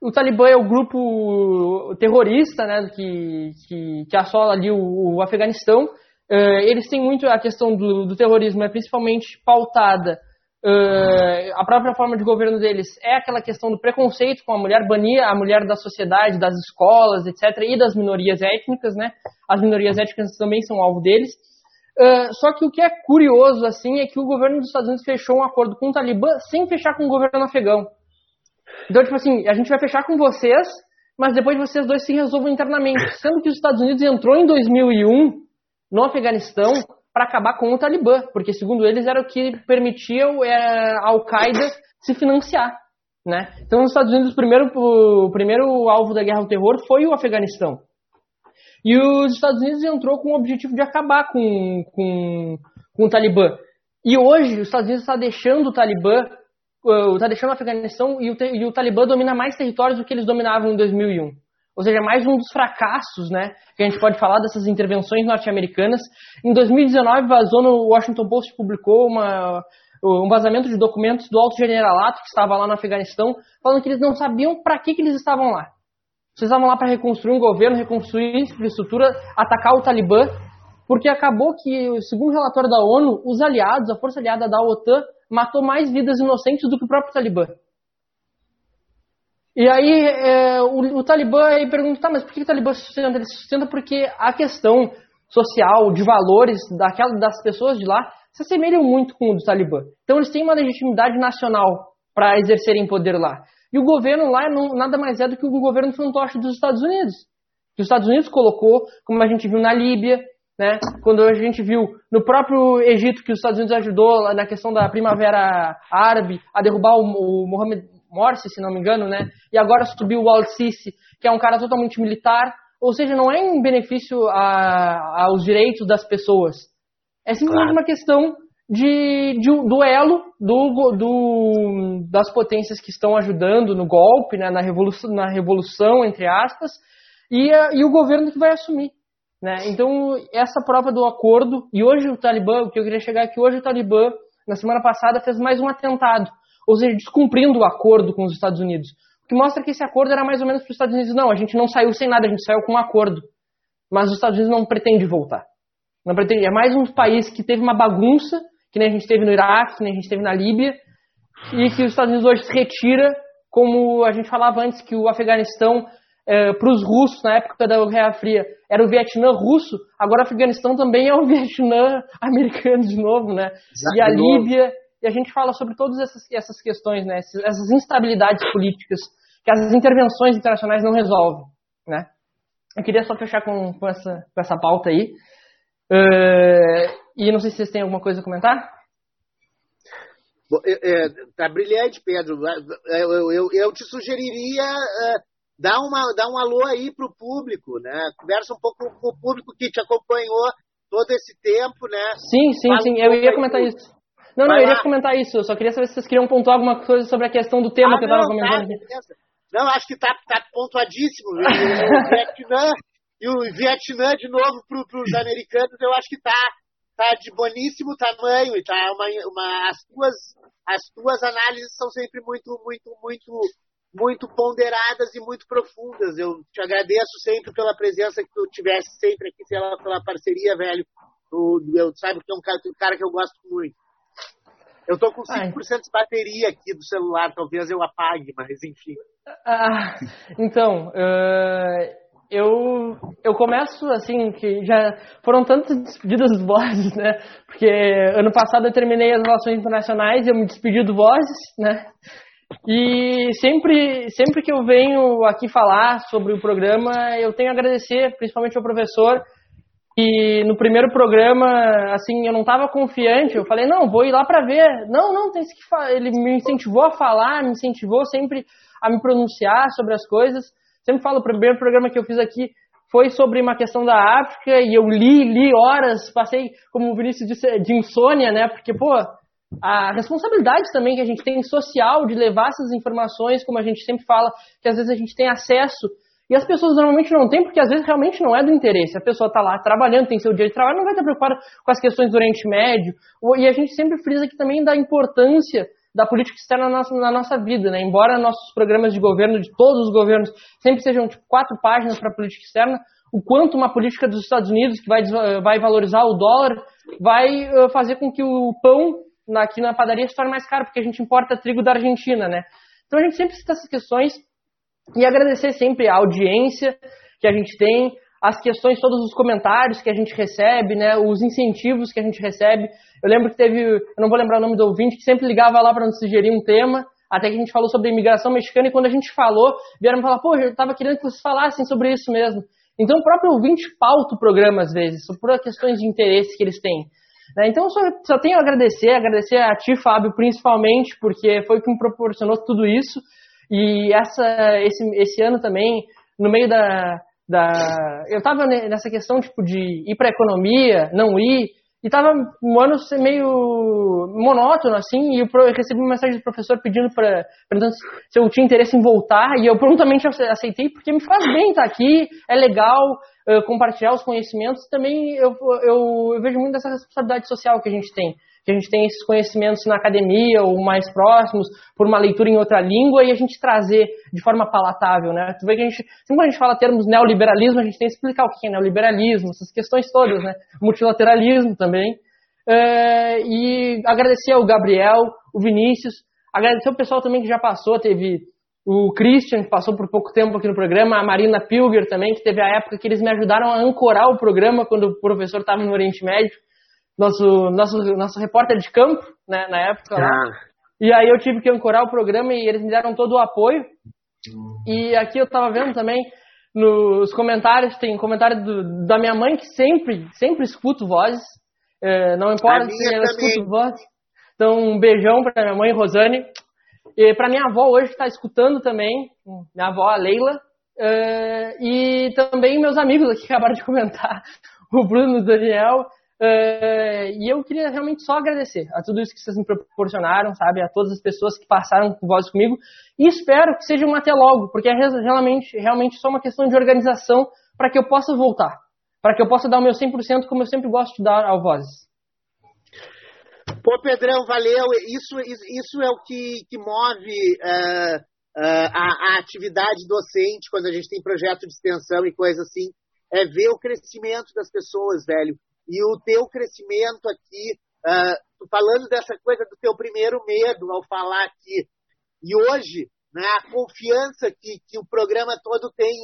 Speaker 4: O Talibã é o grupo terrorista, né, que, que, que assola ali o, o Afeganistão Uh, eles têm muito a questão do, do terrorismo, é principalmente pautada. Uh, a própria forma de governo deles é aquela questão do preconceito com a mulher, banir a mulher da sociedade, das escolas, etc., e das minorias étnicas, né? As minorias étnicas também são alvo deles. Uh, só que o que é curioso, assim, é que o governo dos Estados Unidos fechou um acordo com o Talibã sem fechar com o governo afegão. Então, tipo assim, a gente vai fechar com vocês, mas depois vocês dois se resolvam internamente. Sendo que os Estados Unidos entrou em 2001 no Afeganistão para acabar com o Talibã, porque segundo eles era o que permitia é, a Al-Qaeda se financiar. Né? Então, nos Estados Unidos, o primeiro, o primeiro alvo da guerra ao terror foi o Afeganistão. E os Estados Unidos entrou com o objetivo de acabar com, com, com o Talibã. E hoje, os Estados Unidos está deixando o Talibã, está deixando o Afeganistão e o, e o Talibã domina mais territórios do que eles dominavam em 2001. Ou seja, mais um dos fracassos, né, que a gente pode falar dessas intervenções norte-americanas. Em 2019, vazou no Washington Post publicou uma, um vazamento de documentos do alto generalato que estava lá no Afeganistão, falando que eles não sabiam para que, que eles estavam lá. Vocês estavam lá para reconstruir um governo, reconstruir infraestrutura, atacar o Talibã, porque acabou que, segundo o relatório da ONU, os aliados, a força aliada da OTAN, matou mais vidas inocentes do que o próprio Talibã. E aí é, o, o, Talibã aí pergunta, tá, mas por que o Talibã se sustenta? Ele se sustenta porque a questão social, de valores daquela, das pessoas de lá se assemelham muito com o do Talibã. Então eles têm uma legitimidade nacional para exercerem poder lá. E o governo lá não, nada mais é do que o governo fantoche dos Estados Unidos. Que os Estados Unidos colocou, como a gente viu na Líbia, né? quando a gente viu no próprio Egito que os Estados Unidos ajudou na questão da primavera árabe a derrubar o, o Mohammed Morsi, se não me engano, né? E agora subiu o Al-Sisi, que é um cara totalmente militar. Ou seja, não é em benefício a, aos direitos das pessoas. É simplesmente claro. uma questão de, de duelo do, do, das potências que estão ajudando no golpe, né, na, revolução, na revolução, entre aspas, e, a, e o governo que vai assumir. Né? Então, essa prova do acordo, e hoje o Talibã, o que eu queria chegar é que hoje o Talibã, na semana passada, fez mais um atentado ou seja, descumprindo o acordo com os Estados Unidos. O que mostra que esse acordo era mais ou menos para os Estados Unidos, não, a gente não saiu sem nada, a gente saiu com um acordo. Mas os Estados Unidos não pretende voltar. Não pretende, é mais um país que teve uma bagunça, que nem a gente teve no Iraque, que nem a gente teve na Líbia, e que os Estados Unidos hoje se retira, como a gente falava antes, que o Afeganistão, é, para os russos, na época da Guerra Fria, era o Vietnã russo, agora o Afeganistão também é o Vietnã americano de novo, né? Exato, e a Líbia e a gente fala sobre todas essas, essas questões, né, essas instabilidades políticas que as intervenções internacionais não resolvem, né. Eu queria só fechar com, com, essa, com essa pauta aí. Uh, e não sei se vocês têm alguma coisa a comentar.
Speaker 3: É, tá brilhante, Pedro. Eu, eu, eu te sugeriria uh, dar, uma, dar um alô aí para o público, né? Conversa um pouco com o público que te acompanhou todo esse tempo, né?
Speaker 4: Sim, sim, Fala sim. Um eu ia comentar isso. Não, não, eu iria comentar isso. Eu só queria saber se vocês queriam pontuar alguma coisa sobre a questão do tema ah, que eu estava comentando. Tá,
Speaker 3: não, acho que está tá pontuadíssimo. o Vietnã, e o Vietnã de novo para os americanos, eu acho que está tá de boníssimo tamanho e tá uma, uma, as tuas as tuas análises são sempre muito muito muito muito ponderadas e muito profundas. Eu te agradeço sempre pela presença que tu tivesse sempre aqui pela, pela parceria, velho. Tu, eu sabe que é um cara, um cara que eu gosto muito. Eu tô com 5% Ai. de bateria aqui do celular, talvez eu apague, mas enfim.
Speaker 4: Ah, então, uh, eu, eu começo assim, que já foram tantas despedidas do Vozes, né? Porque ano passado eu terminei as relações internacionais e eu me despedi do Vozes, né? E sempre, sempre que eu venho aqui falar sobre o programa, eu tenho a agradecer, principalmente ao professor, e no primeiro programa, assim, eu não estava confiante. Eu falei, não, vou ir lá para ver. Não, não, tem que Ele me incentivou a falar, me incentivou sempre a me pronunciar sobre as coisas. Sempre falo, o primeiro programa que eu fiz aqui foi sobre uma questão da África e eu li, li horas, passei, como o Vinícius disse, de insônia, né? Porque, pô, a responsabilidade também que a gente tem social de levar essas informações, como a gente sempre fala, que às vezes a gente tem acesso e as pessoas normalmente não têm, porque às vezes realmente não é do interesse. A pessoa está lá trabalhando, tem seu dia de trabalho, não vai estar preocupada com as questões do Oriente Médio. E a gente sempre frisa aqui também da importância da política externa na nossa, na nossa vida, né? Embora nossos programas de governo, de todos os governos, sempre sejam tipo, quatro páginas para a política externa, o quanto uma política dos Estados Unidos, que vai, vai valorizar o dólar, vai fazer com que o pão aqui na padaria se torne mais caro, porque a gente importa trigo da Argentina, né? Então a gente sempre cita essas questões e agradecer sempre a audiência que a gente tem, as questões, todos os comentários que a gente recebe, né, os incentivos que a gente recebe. Eu lembro que teve, eu não vou lembrar o nome do ouvinte, que sempre ligava lá para nos sugerir um tema, até que a gente falou sobre a imigração mexicana, e quando a gente falou, vieram falar, pô, eu estava querendo que vocês falassem sobre isso mesmo. Então o próprio ouvinte pauta o programa às vezes, por questões de interesse que eles têm. Né. Então só, só tenho a agradecer, agradecer a ti, Fábio, principalmente, porque foi que me proporcionou tudo isso. E essa, esse, esse ano também, no meio da. da eu estava nessa questão tipo, de ir para economia, não ir, e estava um ano meio monótono, assim, e eu recebi uma mensagem do professor pedindo para se eu tinha interesse em voltar, e eu prontamente aceitei, porque me faz bem estar aqui, é legal uh, compartilhar os conhecimentos, também eu, eu, eu vejo muito dessa responsabilidade social que a gente tem que a gente tem esses conhecimentos na academia ou mais próximos, por uma leitura em outra língua, e a gente trazer de forma palatável, né? Tu vê que a gente, sempre quando a gente fala termos neoliberalismo, a gente tem que explicar o que é neoliberalismo, essas questões todas, né? Multilateralismo também. Uh, e agradecer ao Gabriel, o Vinícius, agradecer o pessoal também que já passou, teve o Christian, que passou por pouco tempo aqui no programa, a Marina Pilger também, que teve a época que eles me ajudaram a ancorar o programa quando o professor estava no Oriente Médio nosso, nosso, nosso repórter de campo, né, na época lá. Ah. E aí eu tive que ancorar o programa e eles me deram todo o apoio. E aqui eu tava vendo também nos comentários, tem comentário do, da minha mãe que sempre, sempre escuto vozes. É, não importa se ela escuta vozes. Então, um beijão pra minha mãe, Rosane. E pra minha avó hoje que tá escutando também, minha avó, a Leila. É, e também meus amigos aqui que acabaram de comentar, o Bruno e o Daniel. Uh, e eu queria realmente só agradecer a tudo isso que vocês me proporcionaram, sabe? A todas as pessoas que passaram com voz comigo. E espero que seja um até logo, porque é realmente, realmente só uma questão de organização para que eu possa voltar. Para que eu possa dar o meu 100% como eu sempre gosto de dar ao Vozes.
Speaker 3: Pô, Pedrão, valeu. Isso, isso é o que, que move uh, uh, a, a atividade docente quando a gente tem projeto de extensão e coisa assim. É ver o crescimento das pessoas, velho e o teu crescimento aqui, uh, falando dessa coisa do teu primeiro medo ao falar aqui, e hoje, né, a confiança que, que o programa todo tem,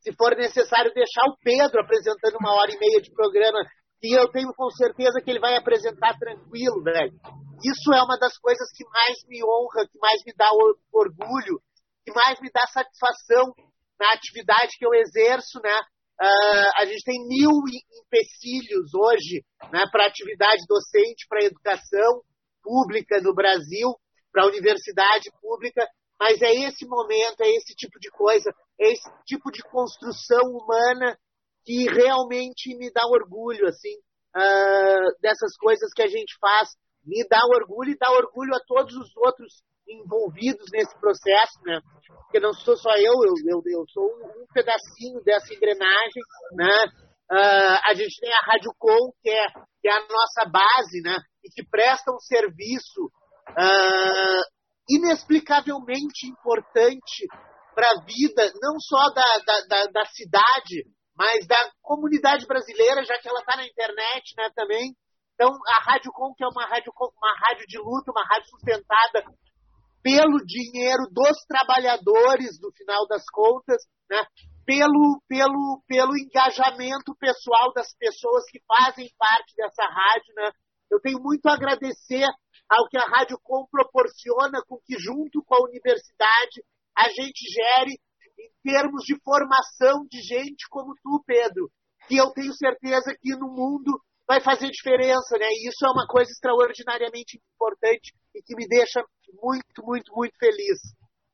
Speaker 3: se for necessário, deixar o Pedro apresentando uma hora e meia de programa, e eu tenho com certeza que ele vai apresentar tranquilo, velho. Isso é uma das coisas que mais me honra, que mais me dá orgulho, que mais me dá satisfação na atividade que eu exerço, né? Uh, a gente tem mil empecilhos hoje né, para atividade docente, para educação pública no Brasil, para a universidade pública, mas é esse momento, é esse tipo de coisa, é esse tipo de construção humana que realmente me dá orgulho, assim, uh, dessas coisas que a gente faz, me dá orgulho e dá orgulho a todos os outros envolvidos nesse processo, né? Porque não sou só eu, eu, eu, eu sou um pedacinho dessa engrenagem, né? Uh, a gente tem a Rádio Com, que é, que é a nossa base, né? E que presta um serviço uh, inexplicavelmente importante para a vida, não só da, da, da, da, cidade, mas da comunidade brasileira, já que ela está na internet, né, também. Então, a Rádio Com, que é uma rádio, uma rádio de luta, uma rádio sustentada pelo dinheiro dos trabalhadores, no final das contas, né? pelo, pelo, pelo engajamento pessoal das pessoas que fazem parte dessa rádio. Né? Eu tenho muito a agradecer ao que a Rádio Com proporciona com que, junto com a universidade, a gente gere em termos de formação de gente como tu, Pedro, que eu tenho certeza que no mundo vai fazer diferença, né? E isso é uma coisa extraordinariamente importante e que me deixa muito, muito, muito feliz.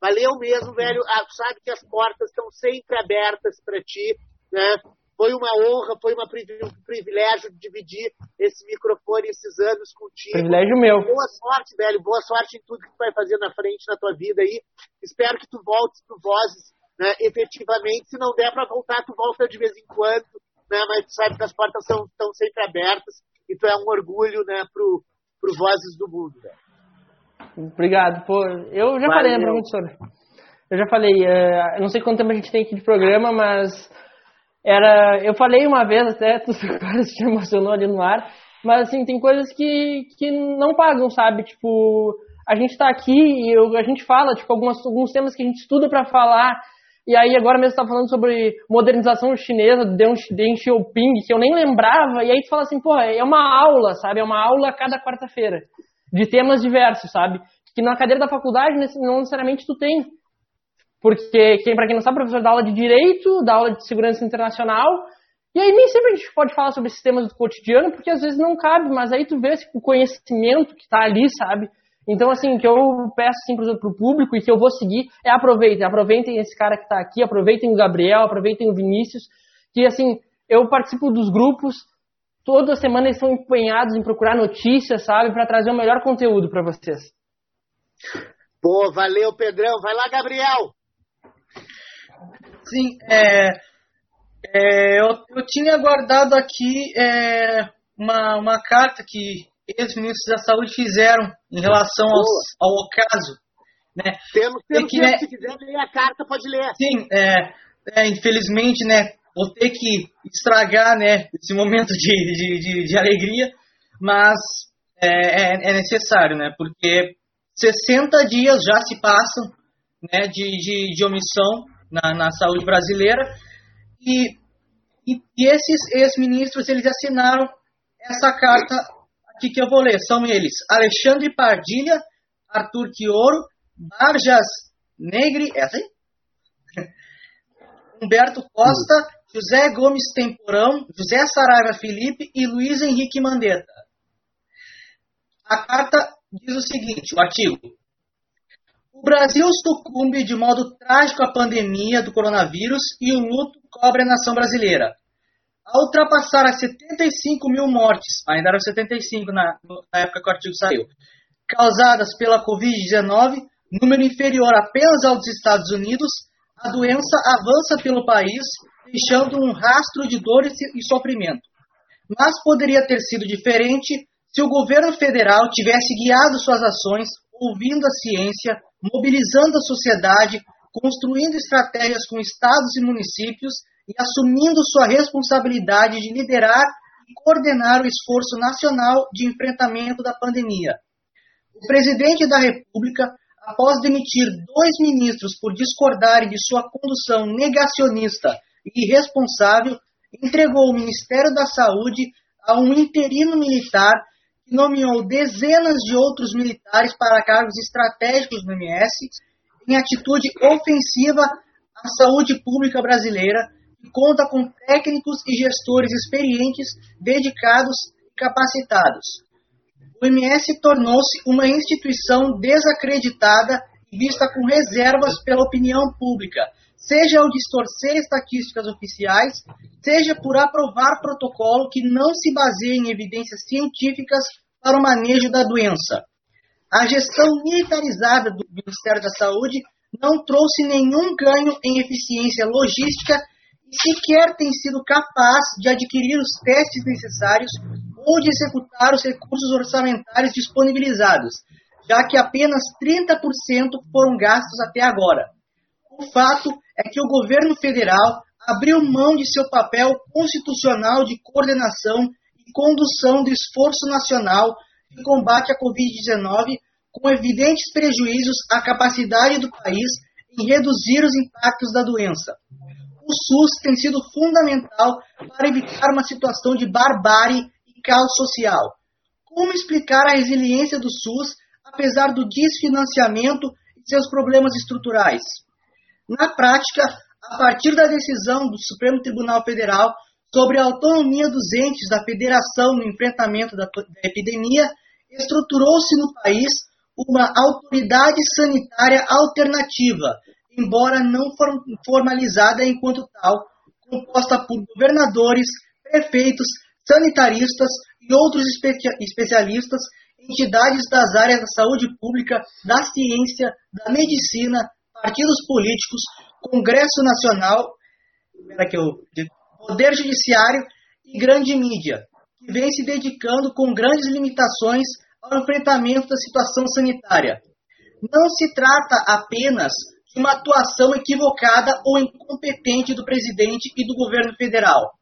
Speaker 3: Valeu mesmo, velho. Ah, sabe que as portas estão sempre abertas para ti, né? Foi uma honra, foi uma, um privilégio dividir esse microfone esses anos contigo.
Speaker 4: Privilégio meu.
Speaker 3: Boa sorte, velho. Boa sorte em tudo que tu vai fazer na frente na tua vida aí. Espero que tu voltes pro Vozes, né, efetivamente. Se não der para voltar, tu volta de vez em quando, né? Mas tu sabe que as portas estão sempre abertas e tu é um orgulho, né, pro, pro Vozes do Mundo, velho.
Speaker 4: Obrigado. Pô, eu já Valeu. falei, né, professor? Eu já falei, uh, não sei quanto tempo a gente tem aqui de programa, mas era, eu falei uma vez até, tu te emocionou ali no ar, mas assim, tem coisas que, que não pagam, sabe? Tipo, a gente tá aqui e eu, a gente fala, tipo, algumas, alguns temas que a gente estuda para falar, e aí agora mesmo tá falando sobre modernização chinesa, do Deng, Xiaoping, que eu nem lembrava, e aí tu fala assim, pô, é uma aula, sabe? É uma aula cada quarta-feira, de temas diversos, sabe? Que na cadeira da faculdade não necessariamente tu tem. Porque, quem, para quem não sabe, professor dá aula de Direito, dá aula de Segurança Internacional, e aí nem sempre a gente pode falar sobre esses temas do cotidiano, porque às vezes não cabe, mas aí tu vê o conhecimento que está ali, sabe? Então, assim, o que eu peço assim, para o público e que eu vou seguir é aproveitem, aproveitem esse cara que está aqui, aproveitem o Gabriel, aproveitem o Vinícius, que assim, eu participo dos grupos, toda semana eles estão empenhados em procurar notícias, sabe, para trazer o melhor conteúdo para vocês.
Speaker 3: Pô, valeu, Pedrão. Vai lá, Gabriel.
Speaker 5: Sim, é, é, eu, eu tinha guardado aqui é, uma, uma carta que ex-ministros da saúde fizeram em relação aos, ao caso. Né?
Speaker 3: Temos, temos que, né, se quiser ler a carta, pode ler.
Speaker 5: Sim, é, é, infelizmente, né, vou ter que estragar né, esse momento de, de, de, de alegria, mas é, é, é necessário, né, porque 60 dias já se passam né, de, de, de omissão na, na saúde brasileira. E, e, e esses ex-ministros, eles assinaram essa carta aqui que eu vou ler. São eles Alexandre Pardilha, Arthur Quioro, Barjas Negri, essa aí? Humberto Costa, José Gomes Temporão, José Saraiva Felipe e Luiz Henrique Mandetta. A carta diz o seguinte, o artigo. O Brasil sucumbe de modo trágico à pandemia do coronavírus e o luto cobre a nação brasileira. Ao ultrapassar as 75 mil mortes, ainda eram 75 na, na época que o artigo saiu, causadas pela Covid-19, número inferior apenas ao dos Estados Unidos, a doença avança pelo país, deixando um rastro de dor e sofrimento. Mas poderia ter sido diferente se o governo federal tivesse guiado suas ações ouvindo a ciência, mobilizando a sociedade, construindo estratégias com estados e municípios e assumindo sua responsabilidade de liderar e coordenar o esforço nacional de enfrentamento da pandemia. O presidente da República, após demitir dois ministros por discordarem de sua condução negacionista e irresponsável, entregou o Ministério da Saúde a um interino militar que nomeou dezenas de outros militares para cargos estratégicos no MS, em atitude ofensiva à saúde pública brasileira, conta com técnicos e gestores experientes, dedicados e capacitados. O MS tornou-se uma instituição desacreditada e vista com reservas pela opinião pública, seja ao distorcer estatísticas oficiais, seja por aprovar protocolo que não se baseia em evidências científicas para o manejo da doença. A gestão militarizada do Ministério da Saúde não trouxe nenhum ganho em eficiência logística sequer tem sido capaz de adquirir os testes necessários ou de executar os recursos orçamentários disponibilizados, já que apenas 30% foram gastos até agora. O fato é que o governo federal abriu mão de seu papel constitucional de coordenação e condução do esforço nacional de combate à Covid-19 com evidentes prejuízos à capacidade do país em reduzir os impactos da doença. O SUS tem sido fundamental para evitar uma situação de barbárie e caos social. Como explicar a resiliência do SUS apesar do desfinanciamento e seus problemas estruturais? Na prática, a partir da decisão do Supremo Tribunal Federal sobre a autonomia dos entes da federação no enfrentamento da, epidemia, estruturou-se no país uma autoridade sanitária alternativa, embora não formalizada enquanto tal, composta por governadores, prefeitos, sanitaristas e outros especialistas, entidades das áreas da saúde pública, da ciência, da medicina, partidos políticos, Congresso Nacional, Poder Judiciário e grande mídia, que vem se dedicando com grandes limitações ao enfrentamento da situação sanitária. Não se trata apenas uma atuação equivocada ou incompetente do presidente e do governo federal.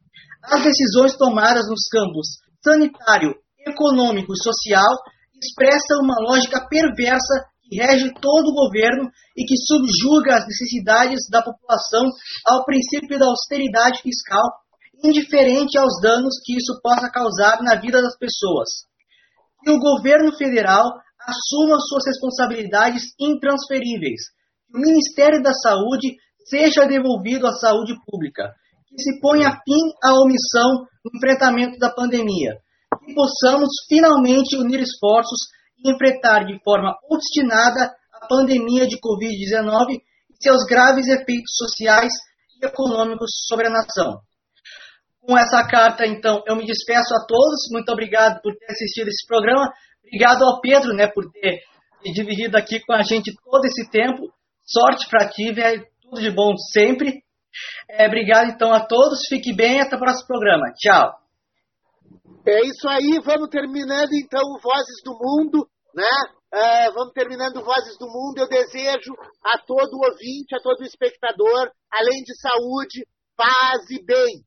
Speaker 5: As decisões tomadas nos campos sanitário, econômico e social expressam uma lógica perversa que rege todo o governo e que subjuga as necessidades da população ao princípio da austeridade fiscal, indiferente aos danos que isso possa causar na vida das pessoas. Que o governo federal assuma suas responsabilidades intransferíveis, que o Ministério da Saúde seja devolvido à saúde pública, que se ponha fim à omissão no enfrentamento da pandemia, que possamos finalmente unir esforços e enfrentar de forma obstinada a pandemia de Covid-19 e seus graves efeitos sociais e econômicos sobre a nação. Com essa carta, então, eu me despeço a todos. Muito obrigado por ter assistido esse programa. Obrigado ao Pedro, né, por ter dividido aqui com a gente todo esse tempo. Sorte para ti, velho. Tudo de bom sempre. É, obrigado, então, a todos. Fique bem. Até o próximo programa. Tchau.
Speaker 3: É isso aí, vamos terminando então o Vozes do Mundo, né? É, vamos terminando Vozes do Mundo. Eu desejo a todo ouvinte, a todo espectador, além de saúde, paz e bem.